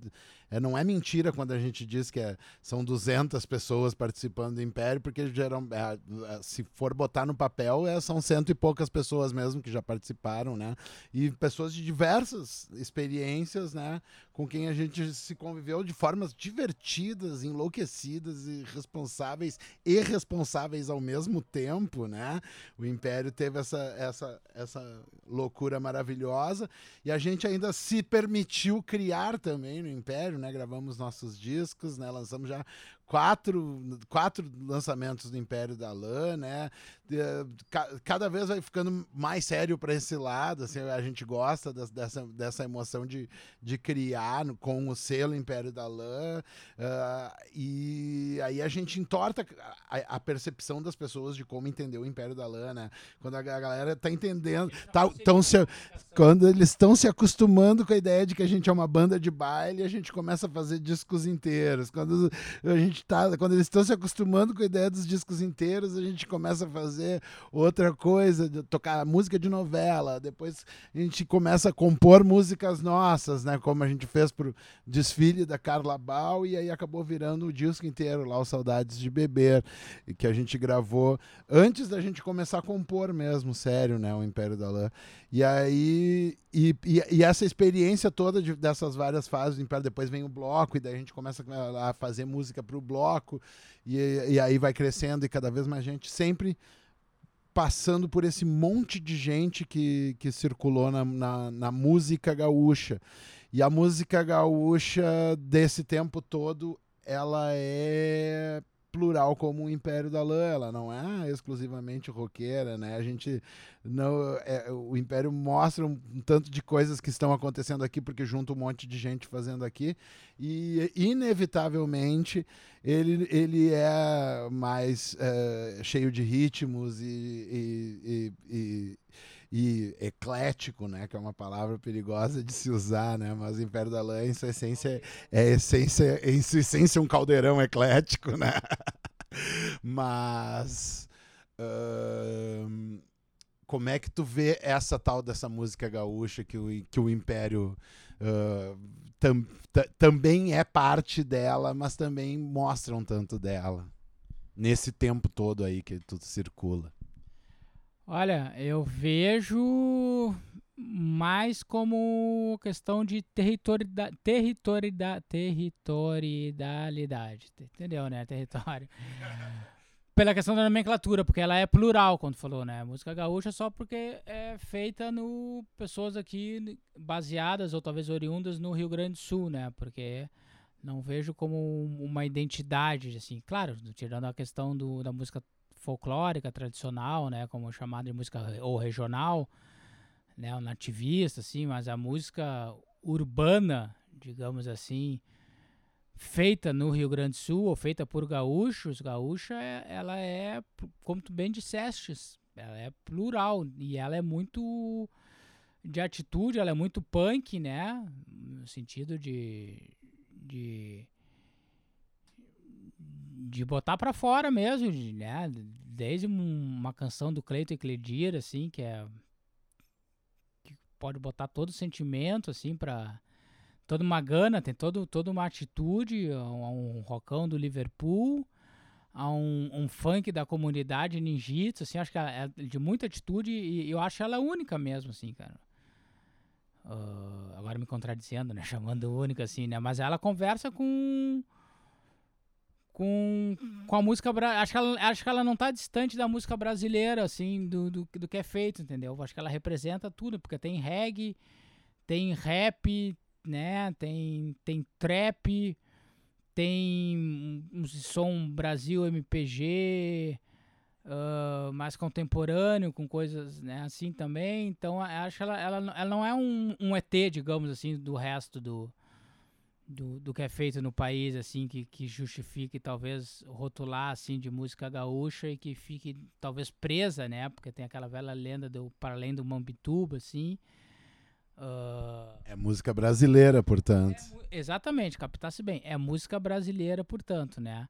é, não é mentira quando a gente diz que é, são 200 pessoas participando do Império, porque geram, é, é, se for botar no papel, é, são cento e poucas pessoas mesmo que já participaram, né? E pessoas de diversas experiências, né? Com quem a gente se conviveu de formas divertidas, enlouquecidas e responsáveis e responsáveis ao mesmo tempo, né? O Império teve essa, essa, essa loucura maravilhosa e a gente ainda se permitiu criar também no Império, né? Gravamos nossos discos, né? Lançamos já quatro, quatro lançamentos do Império da Lã, né? Cada vez vai ficando mais sério para esse lado, assim, a gente gosta dessa, dessa emoção de, de criar com o selo Império da Lã, uh, e aí a gente entorta a, a, percepção das pessoas de como entender o Império da Lã, né? Quando a, galera tá entendendo, tá, tão se, quando eles estão se acostumando com a ideia de que a gente é uma banda de baile, a gente começa a fazer discos inteiros. Quando a gente tá, quando eles estão se acostumando com a ideia dos discos inteiros, a gente começa a fazer outra coisa, tocar música de novela, depois a gente começa a compor músicas nossas, né, como a gente fez pro desfile da Carla Bal e aí acabou virando o disco inteiro lá, o Saudades de Beber, que a gente gravou antes da gente começar a compor mesmo, sério, né, o Império da Lã. E aí e, e, e, essa experiência toda de, dessas várias fases do Império, depois vem o bloco, e daí a gente começa a fazer música para o bloco, e, e aí vai crescendo, e cada vez mais gente, sempre passando por esse monte de gente que, que circulou na, na, na música gaúcha. E a música gaúcha desse tempo todo, ela é plural como o Império da Lã, ela não é exclusivamente roqueira, né? A gente não, é, o Império mostra um, tanto de coisas que estão acontecendo aqui porque junta um monte de gente fazendo aqui e inevitavelmente ele, ele é mais é, cheio de ritmos e, e, e, e e eclético, né, que é uma palavra perigosa de se usar, né, mas Império da Lã, em sua essência, é essência, em sua essência um caldeirão eclético, né, mas como é que tu vê essa tal dessa música gaúcha que o, que o Império uh, tam, também é parte dela, mas também mostra um tanto dela nesse tempo todo aí que tudo circula? Olha, eu vejo mais como questão de territorida, territorida, territorialidade, entendeu, né? Território. Pela questão da nomenclatura, porque ela é plural, quando falou, né? Música gaúcha só porque é feita no pessoas aqui baseadas ou talvez oriundas no Rio Grande do Sul, né? Porque não vejo como uma identidade, assim. Claro, tirando a questão do, da música folclórica tradicional, né, como chamada de música ou regional, né, o nativista, assim, mas a música urbana, digamos assim, feita no Rio Grande do Sul ou feita por gaúchos, gaúcha, é, ela é, como tu bem disseste, ela é plural e ela é muito de atitude, ela é muito punk, né, no sentido de, de de botar para fora mesmo, né? Desde uma canção do Cleiton e Cledir, assim, que é que pode botar todo o sentimento, assim, para toda uma gana, tem todo, toda uma atitude, um, um rockão do Liverpool, a um, um, funk da comunidade ninjitsu, assim, acho que é de muita atitude e eu acho ela única mesmo, assim, cara. Uh, agora me contradizendo, né, chamando única, assim, né, mas ela conversa com com, com a música acho que ela acho que ela não tá distante da música brasileira assim do, do, do que é feito entendeu? Acho que ela representa tudo porque tem reggae tem rap né? Tem tem trap tem um som Brasil MPG uh, mais contemporâneo com coisas né, assim também. Então acho que ela, ela, ela não é um, um ET digamos assim do resto do do, do que é feito no país, assim, que, que justifique talvez rotular, assim, de música gaúcha e que fique talvez presa, né? Porque tem aquela velha lenda do para além do Mambituba, assim. Uh, é música brasileira, portanto. É, exatamente, captasse bem. É música brasileira, portanto, né?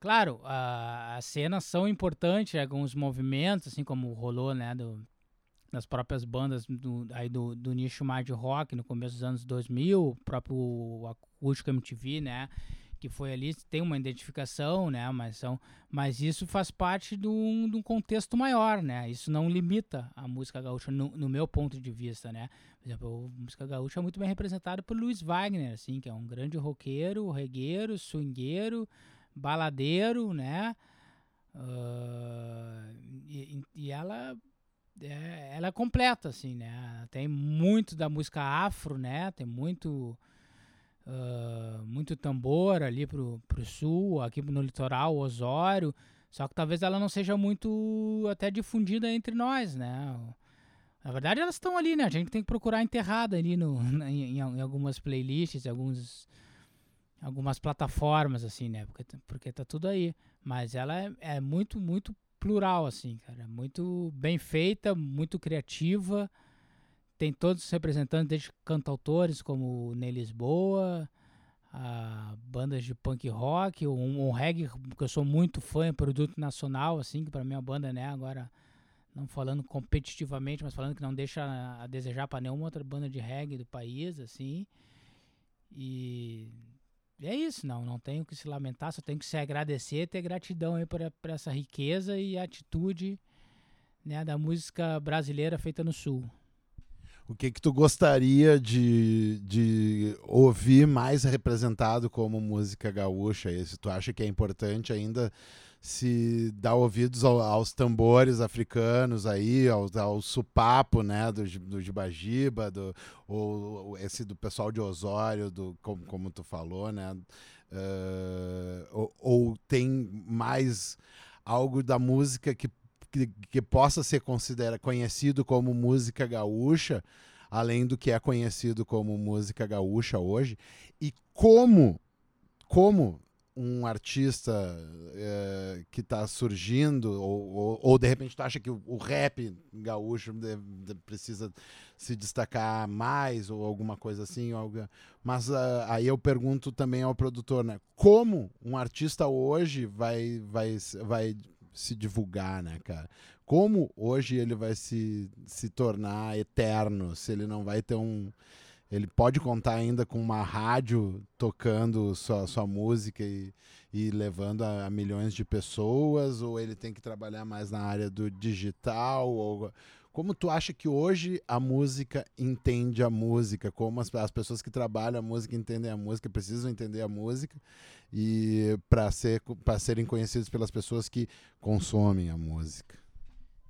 Claro, uh, as cenas são importantes, alguns movimentos, assim como rolou, né, do, das próprias bandas do, aí do, do nicho mais de rock no começo dos anos 2000, o próprio Acústico MTV, né? Que foi ali, tem uma identificação, né? Mas, são, mas isso faz parte de um, de um contexto maior, né? Isso não limita a música gaúcha, no, no, meu ponto de vista, né? Por exemplo, a música gaúcha é muito bem representada por Luiz Wagner, assim, que é um grande roqueiro, regueiro, swingueiro, baladeiro, né? Uh, e, e ela é, ela é completa, assim, né? Tem muito da música afro, né? Tem muito uh, muito tambor ali pro, pro sul, aqui no litoral, Osório. Só que talvez ela não seja muito até difundida entre nós, né? Na verdade, elas estão ali, né? A gente tem que procurar enterrada ali no, em, em, algumas playlists, alguns, algumas plataformas, assim, né? Porque, porque tá tudo aí. Mas ela é, é muito, muito plural, assim, cara. Muito bem feita, muito criativa. Tem todos os representantes, desde cantautores como Ney Lisboa, bandas de punk rock, um, um reggae que eu sou muito fã, é produto nacional, assim, que para mim é uma banda, né, agora não falando competitivamente, mas falando que não deixa a desejar para nenhuma outra banda de reggae do país, assim. E é isso, não, não tenho que se lamentar, só tenho que se agradecer, ter gratidão aí por, por essa riqueza e atitude né, da música brasileira feita no Sul. O que que tu gostaria de, de ouvir mais representado como música gaúcha? Se tu acha que é importante ainda se dar ouvidos ao, aos tambores africanos aí, ao, ao supapo, né, do, do Jibajiba, do, ou esse do pessoal de Osório, do, como, como tu falou, né, uh, ou, ou, tem mais algo da música que, que, que possa ser considerado conhecido como música gaúcha, além do que é conhecido como música gaúcha hoje, e como como um artista é, que está surgindo, ou, ou, ou, de repente tu acha que o, o rap gaúcho de, de, precisa se destacar mais, ou alguma coisa assim, algo, mas uh, aí eu pergunto também ao produtor, né? Como um artista hoje vai, vai, vai se divulgar, né, cara? Como hoje ele vai se, se tornar eterno, se ele não vai ter um ele pode contar ainda com uma rádio tocando sua, sua música e, e levando a, a, milhões de pessoas, ou ele tem que trabalhar mais na área do digital? Ou, como tu acha que hoje a música entende a música? Como as, as pessoas que trabalham a música entendem a música, precisam entender a música e para ser, serem conhecidos pelas pessoas que consomem a música?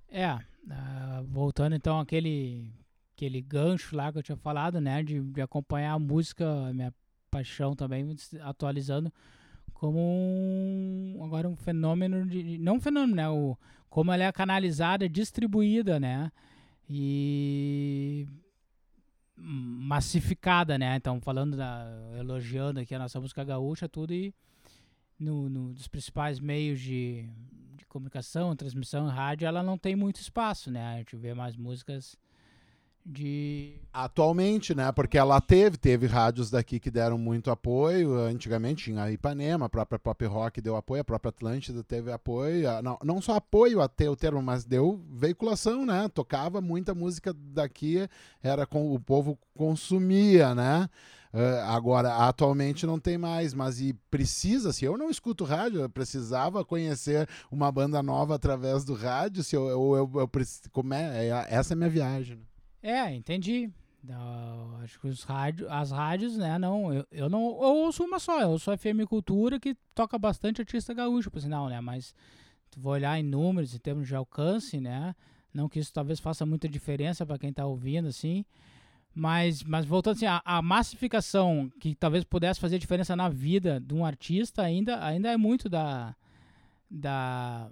É, uh, voltando então àquele aquele gancho lá que eu tinha falado, né? De, de acompanhar a música, a minha paixão também, atualizando como um, agora um fenômeno de. Não um fenômeno, né? O, como ela é canalizada, distribuída, né? E massificada, né? Então, falando da. elogiando aqui a nossa música gaúcha, tudo e no, no, dos principais meios de, de comunicação, transmissão, rádio, ela não tem muito espaço, né? A gente vê mais músicas de atualmente, né? Porque ela teve, teve rádios daqui que deram muito apoio. Antigamente tinha a Ipanema, a própria Pop Rock deu apoio, a própria Atlântida teve apoio. Não, não só apoio até o termo, mas deu veiculação, né? Tocava muita música daqui, era com o povo consumia, né? Uh, agora, atualmente não tem mais, mas e precisa, se eu não escuto rádio, eu precisava conhecer uma banda nova através do rádio, se eu, eu, eu, eu como é, é, essa é a minha viagem. É, entendi. Da, acho que os rádio, as rádios, né, não, eu, eu não eu ouço uma só, eu ouço FM Cultura que toca bastante artista gaúcho, por sinal, né, mas tu vai olhar em números, em termos de alcance, né, não que isso talvez faça muita diferença para quem está ouvindo, assim, mas, mas voltando assim, a, a, massificação que talvez pudesse fazer diferença na vida de um artista ainda, ainda é muito da, da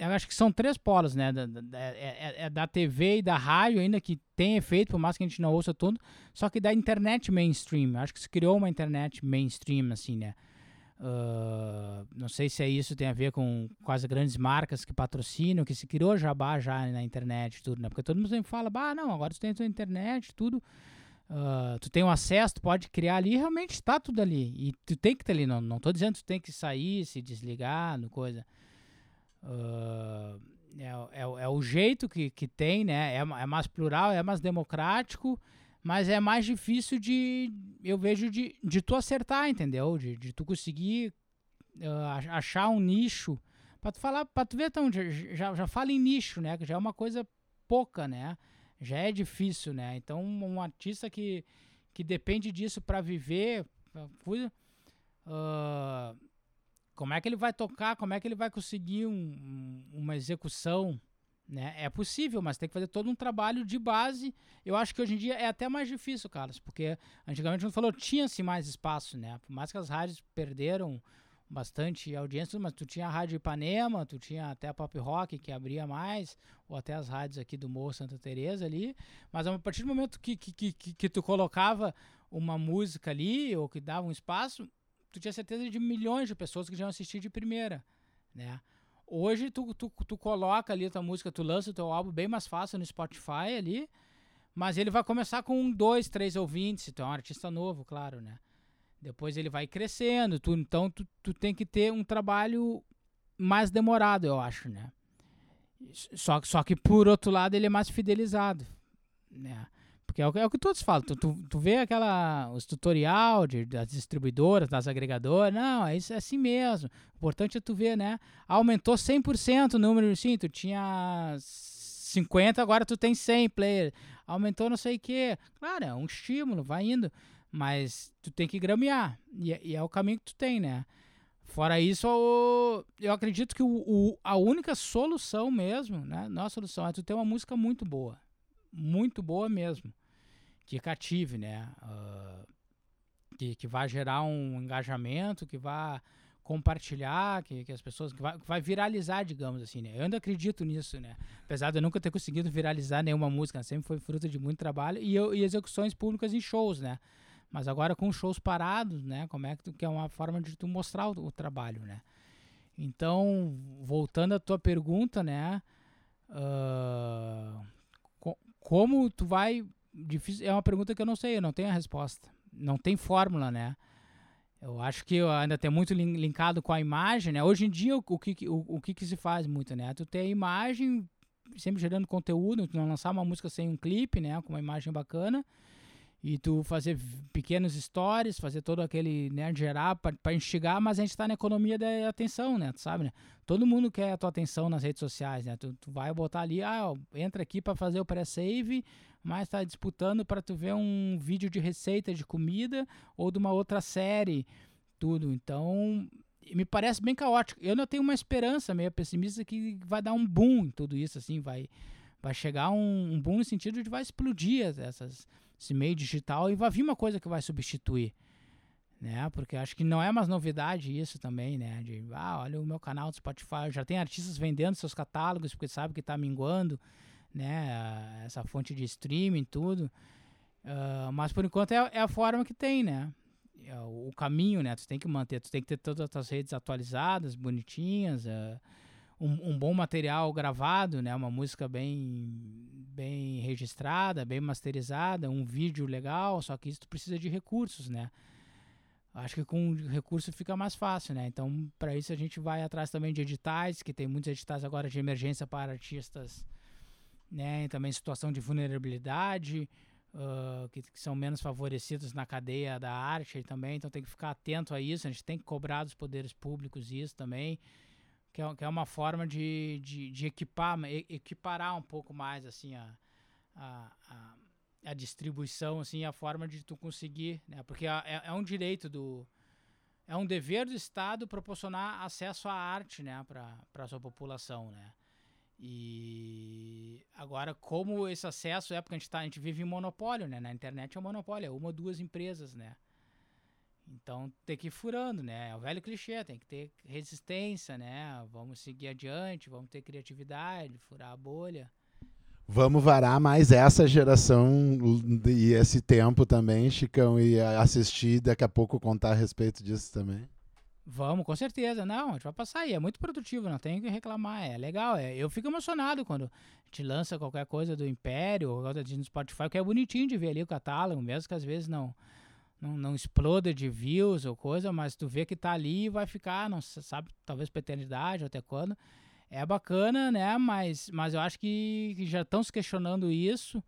eu acho que são três polos, né? Da, da, é, é, é, da TV e da rádio ainda que tem efeito, por mais que a gente não ouça tudo, só que da internet mainstream. Acho que se criou uma internet mainstream, assim, né? Uh, não sei se é isso tem a ver com, com as grandes marcas que patrocinam, que se criou jabá já na internet tudo, né? Porque todo mundo sempre fala, bah, não, agora tu tem a internet, tudo, uh, tu tem um acesso, tu pode criar ali, realmente está tudo ali. E tu tem que ter ali, não, não tô dizendo que tu tem que sair, se desligar, no coisa. Uh, é, é, é, o jeito que, que tem, né? É, é mais plural, é mais democrático, mas é mais difícil de, eu vejo, de, de tu acertar, entendeu? De, de tu conseguir uh, achar um nicho. Pra tu falar, pra tu ver, então, já, já fala em nicho, né? Que já é uma coisa pouca, né? Já é difícil, né? Então, um artista que, que depende disso para viver, uh, como é que ele vai tocar, como é que ele vai conseguir um, um, uma execução, né? É possível, mas tem que fazer todo um trabalho de base. Eu acho que hoje em dia é até mais difícil, Carlos, porque antigamente, como falou, tinha-se mais espaço, né? Por mais que as rádios perderam bastante audiência, mas tu tinha a Rádio Ipanema, tu tinha até a Pop Rock que abria mais, ou até as rádios aqui do Morro Santa Teresa ali, mas a partir do momento que, que, que, que tu colocava uma música ali, ou que dava um espaço, tu tinha certeza de milhões de pessoas que já iam assistir de primeira, né? Hoje tu, tu, tu coloca ali a tua música, tu lança o teu álbum bem mais fácil no Spotify ali, mas ele vai começar com um, dois, três ouvintes, tu é um artista novo, claro, né? Depois ele vai crescendo, tu, então tu, tu tem que ter um trabalho mais demorado, eu acho, né? Só, só que por outro lado ele é mais fidelizado, né? Porque é o, é o que todos falam. Tu, tu, tu vê aquela, os tutorial de, das distribuidoras, das agregadoras. Não, é, isso, é assim mesmo. O importante é tu ver, né? Aumentou 100% o número. Sim, tu tinha 50, agora tu tem 100 players. Aumentou não sei o quê. Claro, é um estímulo, vai indo. Mas tu tem que gramear. E, é, e é o caminho que tu tem, né? Fora isso, eu acredito que o, o, a única solução mesmo, né? Não a solução, é tu ter uma música muito boa. Muito boa mesmo que cative, né? Uh, que, que vai gerar um engajamento, que vai compartilhar, que, que as pessoas que vai, que vai viralizar, digamos assim, né? Eu ainda acredito nisso, né? Apesar de eu nunca ter conseguido viralizar nenhuma música, sempre foi fruto de muito trabalho e, eu, e execuções públicas em shows, né? Mas agora com shows parados, né? Como é que tu, que é uma forma de tu mostrar o, o trabalho, né? Então, voltando à tua pergunta, né? Uh, co como tu vai difícil, é uma pergunta que eu não sei, eu não tenho a resposta. Não tem fórmula, né? Eu acho que ainda tem muito linkado com a imagem, né? Hoje em dia, o, que, o, o que, que se faz muito, né? Tu tem a imagem, sempre gerando conteúdo, tu não lançar uma música sem um clipe, né? Com uma imagem bacana e tu fazer pequenos stories, fazer todo aquele, né, gerar para instigar, mas a gente está na economia da atenção, né, tu sabe, né? Todo mundo quer a tua atenção nas redes sociais, né? Tu, tu vai botar ali, ah, entra aqui para fazer o pré-save, mas está disputando para tu ver um vídeo de receita de comida ou de uma outra série, tudo. Então, me parece bem caótico. Eu não tenho uma esperança meio pessimista que vai dar um boom em tudo isso, assim, vai vai chegar um, um boom no sentido de vai explodir essas esse meio digital e vai vir uma coisa que vai substituir. Né? Porque acho que não é mais novidade isso também, né? De, ah, olha o meu canal do Spotify, já tem artistas vendendo seus catálogos porque sabe que está minguando, né? Essa fonte de streaming, tudo. Uh, mas por enquanto é, é, a forma que tem, né? É o, caminho, né? Tu tem que manter, tu tem que ter todas as tuas redes atualizadas, bonitinhas, uh, um, um, bom material gravado, né? Uma música bem bem registrada, bem masterizada, um vídeo legal, só que isso precisa de recursos, né? Acho que com recurso fica mais fácil, né? Então, para isso a gente vai atrás também de editais, que tem muitos editais agora de emergência para artistas, né? E também situação de vulnerabilidade, uh, que, que, são menos favorecidos na cadeia da arte também. Então, tem que ficar atento a isso. A gente tem que cobrar dos poderes públicos isso também que é, que é uma forma de, de, de equipar, equiparar um pouco mais assim a, a, a, a distribuição, assim, a forma de tu conseguir, né? Porque é, é um direito do... É um dever do Estado proporcionar acesso à arte, né? Para a sua população, né? E agora, como esse acesso é porque a gente, tá, a gente vive em monopólio, né? Na internet é um monopólio, é uma ou duas empresas, né? Então tem que ir furando, né? É o velho clichê, tem que ter resistência, né? Vamos seguir adiante, vamos ter criatividade, furar a bolha. Vamos varar mais essa geração e esse tempo também, Chicão, e assistir daqui a pouco contar a respeito disso também. Vamos, com certeza. Não, a gente vai passar aí. É muito produtivo, não tem que reclamar. É legal. É. Eu fico emocionado quando a gente lança qualquer coisa do Império ou no Spotify, que é bonitinho de ver ali o catálogo, mesmo que às vezes não, não, não exploda de views ou coisa, mas tu vê que tá ali e vai ficar, não sabe, talvez pra eternidade ou até quando é bacana, né? Mas, mas eu acho que, que já estão se questionando isso.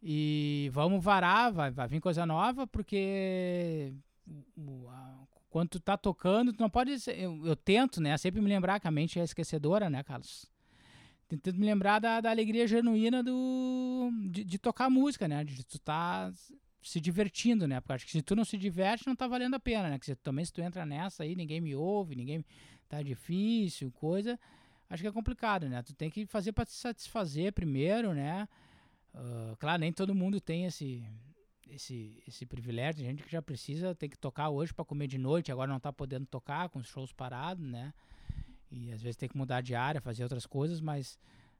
E vamos varar, vai, vai vir coisa nova, porque quando tu tá tocando, tu não pode. Ser, eu, eu, tento, né? Sempre me lembrar que a mente é esquecedora, né, Carlos? Tentando me lembrar da, da alegria genuína do, de, de, tocar música, né? De tu tá se divertindo, né? Porque acho que se tu não se diverte, não tá valendo a pena, né? Que se, também se tu entra nessa aí, ninguém me ouve, ninguém. tá difícil, coisa acho que é complicado, né? Tu tem que fazer para te satisfazer primeiro, né? Uh, claro, nem todo mundo tem esse, esse, esse privilégio. Tem gente que já precisa, tem que tocar hoje para comer de noite, agora não tá podendo tocar com os shows parados, né? E às vezes tem que mudar de área, fazer outras coisas, mas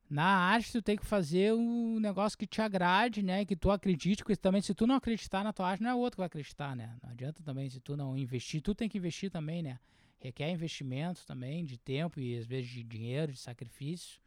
na arte tu tem que fazer um negócio que te agrade, né? Que tu acredite, porque também se tu não acreditar na tua arte, não é outro que vai acreditar, né? Não adianta também se tu não investir, tu tem que investir também, né? requer investimento também, de tempo e às vezes de dinheiro, de sacrifício.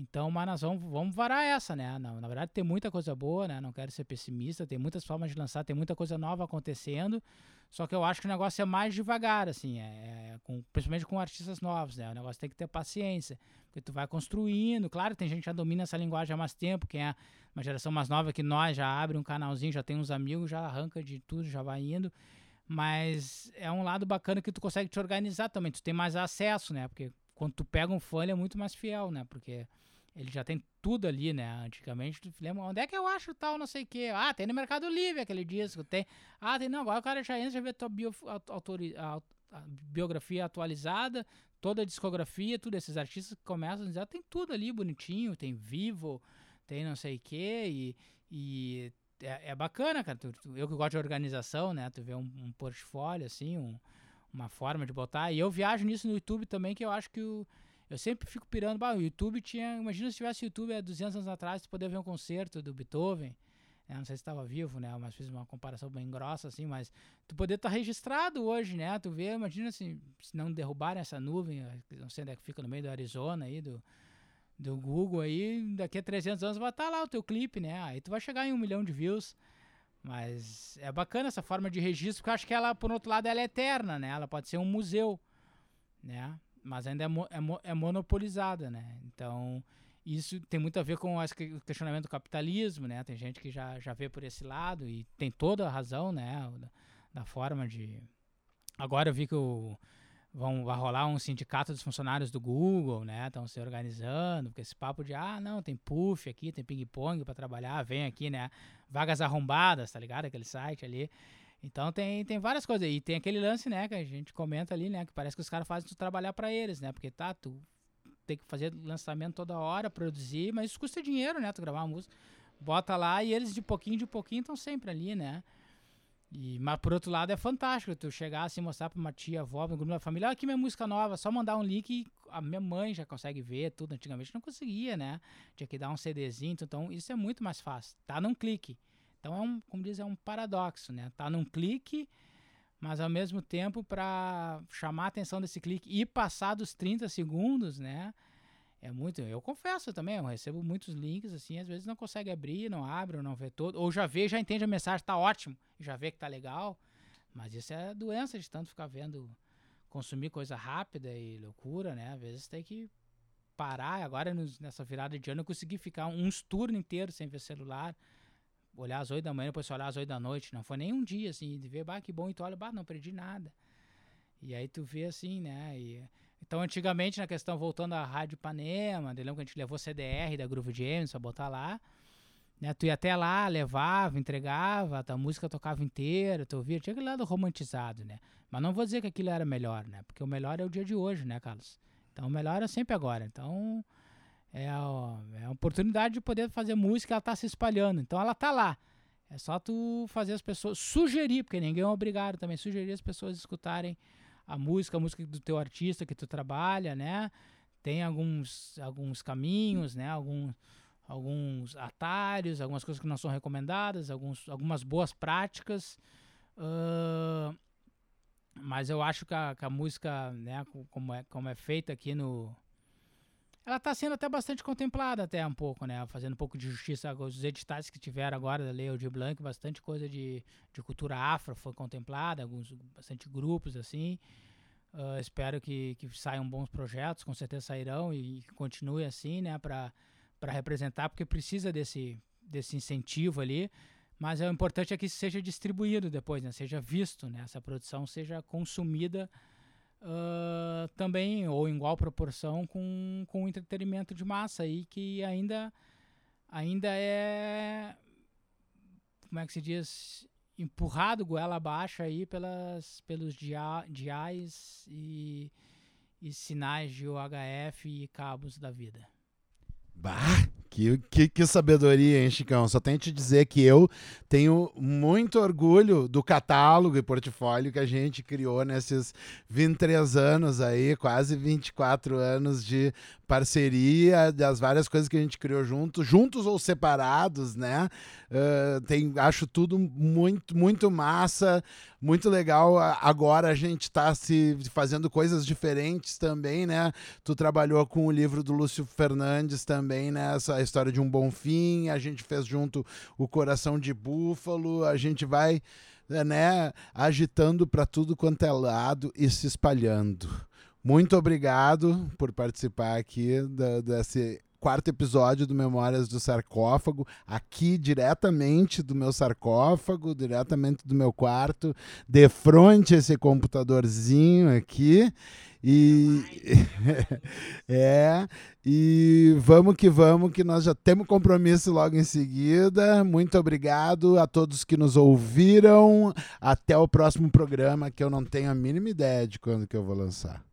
Então, mas nós vamos, vamos varar essa, né? Não, na verdade, tem muita coisa boa, né? Não quero ser pessimista, tem muitas formas de lançar, tem muita coisa nova acontecendo. Só que eu acho que o negócio é mais devagar, assim, é, é com, principalmente com artistas novos, né? O negócio tem que ter paciência, porque tu vai construindo. Claro, tem gente que já domina essa linguagem há mais tempo, quem é uma geração mais nova que nós já abre um canalzinho, já tem uns amigos, já arranca de tudo, já vai indo. Mas é um lado bacana que tu consegue te organizar também. Tu tem mais acesso, né? Porque quando tu pega um fã, ele é muito mais fiel, né? Porque ele já tem tudo ali, né? Antigamente, tu lembra, onde é que eu acho tal, não sei o quê? Ah, tem no Mercado Livre aquele disco, tem. Ah, tem, não, agora o cara já entra, já vê tua bio, a, a biografia atualizada, toda a discografia, tudo. Esses artistas que começam ah, tem tudo ali bonitinho, tem vivo, tem não sei o quê, e, e é, é bacana, cara. Tu, tu, eu que gosto de organização, né? Tu vê um, um portfólio, assim, um, uma forma de botar. E eu viajo nisso no YouTube também, que eu acho que o. Eu sempre fico pirando, bah, o YouTube tinha. Imagina se tivesse YouTube há 200 anos atrás, tu poder ver um concerto do Beethoven. Né? Não sei se estava vivo, né? Mas fiz uma comparação bem grossa, assim, mas tu poder estar tá registrado hoje, né? Tu vê, imagina assim, se não derrubarem essa nuvem, não sei onde é que fica no meio do Arizona aí, do, do Google aí, daqui a 300 anos vai estar tá lá o teu clipe, né? Aí tu vai chegar em um milhão de views. Mas é bacana essa forma de registro, porque eu acho que ela, por outro lado, ela é eterna, né? Ela pode ser um museu, né? Mas ainda é, mo é, mo é monopolizada, né? Então, isso tem muito a ver com o questionamento do capitalismo, né? Tem gente que já, já vê por esse lado e tem toda a razão, né? Da, da forma de... Agora eu vi que o vão vai rolar um sindicato dos funcionários do Google, né? Estão se organizando, porque esse papo de ah, não, tem puff aqui, tem ping-pong para trabalhar, vem aqui, né? Vagas arrombadas, tá ligado? Aquele site ali. Então tem, tem várias coisas. E tem aquele lance, né, que a gente comenta ali, né? Que parece que os caras fazem tu trabalhar para eles, né? Porque tá, tu tem que fazer lançamento toda hora, produzir, mas isso custa dinheiro, né? Tu gravar uma música. Bota lá e eles de pouquinho de pouquinho estão sempre ali, né? E, mas por outro lado é fantástico tu chegar assim, mostrar pra uma tia, avó, um grupo da família, olha aqui minha música nova, só mandar um link e a minha mãe já consegue ver tudo. Antigamente não conseguia, né? Tinha que dar um CDzinho, então isso é muito mais fácil. Tá num clique. Então é um, como diz, é um paradoxo, né? Tá num clique, mas ao mesmo tempo para chamar a atenção desse clique e passar dos 30 segundos, né? É muito. Eu confesso também, eu recebo muitos links, assim, às vezes não consegue abrir, não abre, ou não vê todo. Ou já vê, já entende a mensagem, tá ótimo, já vê que tá legal. Mas isso é doença de tanto ficar vendo, consumir coisa rápida e loucura, né? Às vezes tem que parar. Agora, nessa virada de ano, eu consegui ficar uns turnos inteiros sem ver celular. Olhar às oito da manhã, depois olhar às oito da noite. Não foi nem um dia, assim, de ver, bah, que bom, e tu olha, bah, não perdi nada. E aí tu vê assim, né? E então, antigamente, na questão, voltando à Rádio Ipanema, lembra que a gente levou CDR da Groove James pra botar lá. Né? Tu ia até lá, levava, entregava, a música tocava inteira, tu ouvia, tinha aquele lado romantizado, né? Mas não vou dizer que aquilo era melhor, né? Porque o melhor é o dia de hoje, né, Carlos? Então o melhor é sempre agora. Então é a, é a oportunidade de poder fazer música, ela tá se espalhando. Então ela tá lá. É só tu fazer as pessoas, sugerir, porque ninguém é obrigado também, sugerir as pessoas escutarem a música, a música do teu artista que tu trabalha, né? Tem alguns, alguns caminhos, né? Alguns, alguns atalhos, algumas coisas que não são recomendadas, alguns, algumas boas práticas. Uh, mas eu acho que a, que a, música, né, como é, como é feita aqui no. Ela está sendo até bastante contemplada, até um pouco, né? Fazendo um pouco de justiça. Os editais que tiveram agora da Lei Aldir Blanc, bastante coisa de, de cultura afro foi contemplada, alguns, bastante grupos assim. Uh, espero que, que saiam bons projetos, com certeza sairão e que continue assim, né? Para representar, porque precisa desse, desse incentivo ali. Mas é, o importante é que seja distribuído depois, né? seja visto, né? essa produção seja consumida uh, também, ou em igual proporção, com, com o entretenimento de massa aí, que ainda, ainda é, como é que se diz, empurrado goela abaixo aí pelas, pelos dia, diais e, e sinais de UHF e cabos da vida. Bah! Que, que, que, sabedoria, hein, Chicão? Só tenho te dizer que eu tenho muito orgulho do catálogo e portfólio que a gente criou nesses 23 anos aí, quase 24 anos de parceria, das várias coisas que a gente criou juntos, juntos ou separados, né? Uh, tem, acho tudo muito, muito massa, muito legal. Agora a gente está se fazendo coisas diferentes também, né? Tu trabalhou com o livro do Lúcio Fernandes também, né? Essa história de um bom fim. A gente fez junto o Coração de Búfalo. A gente vai, né? Agitando para tudo quanto é lado e se espalhando. Muito obrigado por participar aqui da, desse quarto episódio do Memórias do Sarcófago, aqui diretamente do meu sarcófago, diretamente do meu quarto, de frente a esse computadorzinho aqui. E é, e vamos que vamos, que nós já temos compromisso logo em seguida. Muito obrigado a todos que nos ouviram. Até o próximo programa, que eu não tenho a mínima ideia de quando que eu vou lançar.